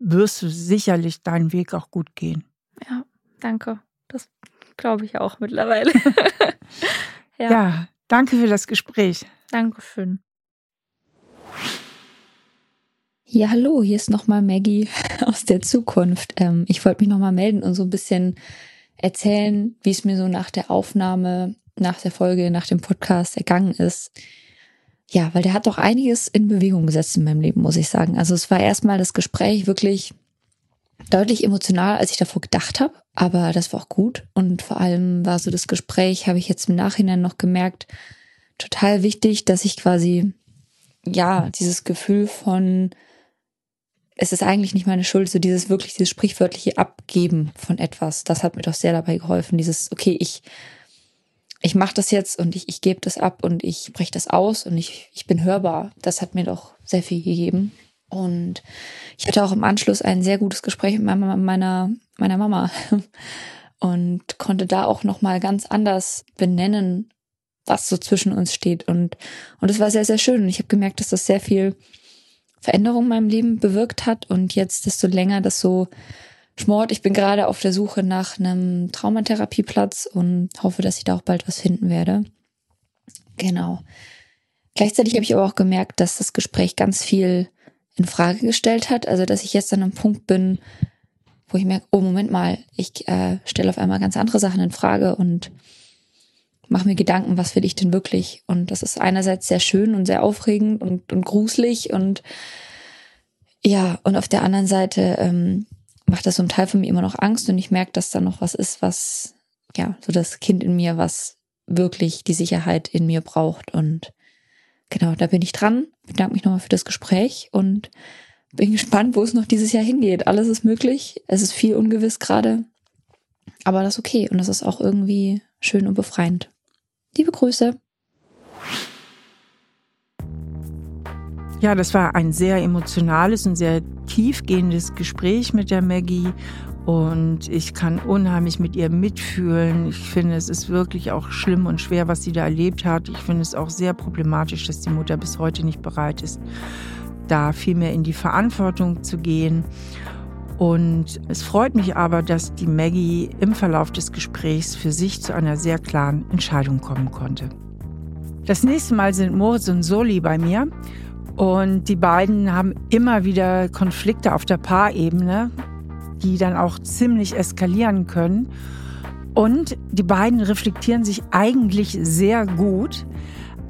wirst du sicherlich deinen Weg auch gut gehen. Ja, danke. Das glaube ich auch mittlerweile. Ja. ja, danke für das Gespräch. Dankeschön. Ja, hallo, hier ist nochmal Maggie aus der Zukunft. Ähm, ich wollte mich nochmal melden und so ein bisschen erzählen, wie es mir so nach der Aufnahme, nach der Folge, nach dem Podcast ergangen ist. Ja, weil der hat doch einiges in Bewegung gesetzt in meinem Leben, muss ich sagen. Also es war erstmal das Gespräch wirklich deutlich emotional, als ich davor gedacht habe, aber das war auch gut. Und vor allem war so das Gespräch, habe ich jetzt im Nachhinein noch gemerkt, total wichtig, dass ich quasi, ja, dieses Gefühl von, es ist eigentlich nicht meine Schuld, so dieses wirklich, dieses sprichwörtliche Abgeben von etwas, das hat mir doch sehr dabei geholfen. Dieses, okay, ich, ich mache das jetzt und ich, ich gebe das ab und ich spreche das aus und ich, ich bin hörbar. Das hat mir doch sehr viel gegeben. Und ich hatte auch im Anschluss ein sehr gutes Gespräch mit meiner, meiner, meiner Mama und konnte da auch nochmal ganz anders benennen, was so zwischen uns steht. Und, und es war sehr, sehr schön. Und ich habe gemerkt, dass das sehr viel Veränderung in meinem Leben bewirkt hat. Und jetzt, desto länger das so schmort, ich bin gerade auf der Suche nach einem Traumatherapieplatz und hoffe, dass ich da auch bald was finden werde. Genau. Gleichzeitig habe ich aber auch gemerkt, dass das Gespräch ganz viel in Frage gestellt hat. Also, dass ich jetzt an einem Punkt bin, wo ich merke, oh, Moment mal, ich äh, stelle auf einmal ganz andere Sachen in Frage und mache mir Gedanken, was will ich denn wirklich? Und das ist einerseits sehr schön und sehr aufregend und, und gruselig und ja, und auf der anderen Seite ähm, macht das so ein Teil von mir immer noch Angst und ich merke, dass da noch was ist, was, ja, so das Kind in mir, was wirklich die Sicherheit in mir braucht. Und genau, da bin ich dran. Bedanke mich nochmal für das Gespräch und bin gespannt, wo es noch dieses Jahr hingeht. Alles ist möglich. Es ist viel ungewiss gerade. Aber das ist okay und das ist auch irgendwie schön und befreiend. Liebe Grüße. Ja, das war ein sehr emotionales und sehr tiefgehendes Gespräch mit der Maggie. Und ich kann unheimlich mit ihr mitfühlen. Ich finde, es ist wirklich auch schlimm und schwer, was sie da erlebt hat. Ich finde es auch sehr problematisch, dass die Mutter bis heute nicht bereit ist, da viel mehr in die Verantwortung zu gehen. Und es freut mich aber, dass die Maggie im Verlauf des Gesprächs für sich zu einer sehr klaren Entscheidung kommen konnte. Das nächste Mal sind Moritz und Soli bei mir. Und die beiden haben immer wieder Konflikte auf der Paarebene, die dann auch ziemlich eskalieren können. Und die beiden reflektieren sich eigentlich sehr gut.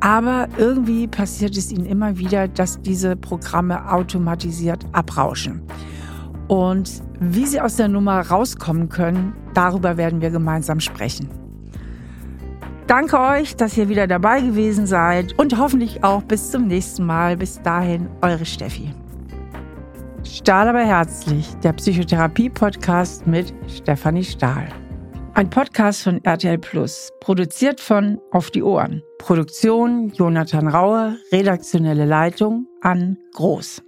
Aber irgendwie passiert es ihnen immer wieder, dass diese Programme automatisiert abrauschen. Und wie sie aus der Nummer rauskommen können, darüber werden wir gemeinsam sprechen. Danke euch, dass ihr wieder dabei gewesen seid und hoffentlich auch bis zum nächsten Mal. Bis dahin, eure Steffi. Stahl aber herzlich, der Psychotherapie-Podcast mit Stefanie Stahl. Ein Podcast von RTL Plus, produziert von Auf die Ohren. Produktion Jonathan Rauer, redaktionelle Leitung an Groß.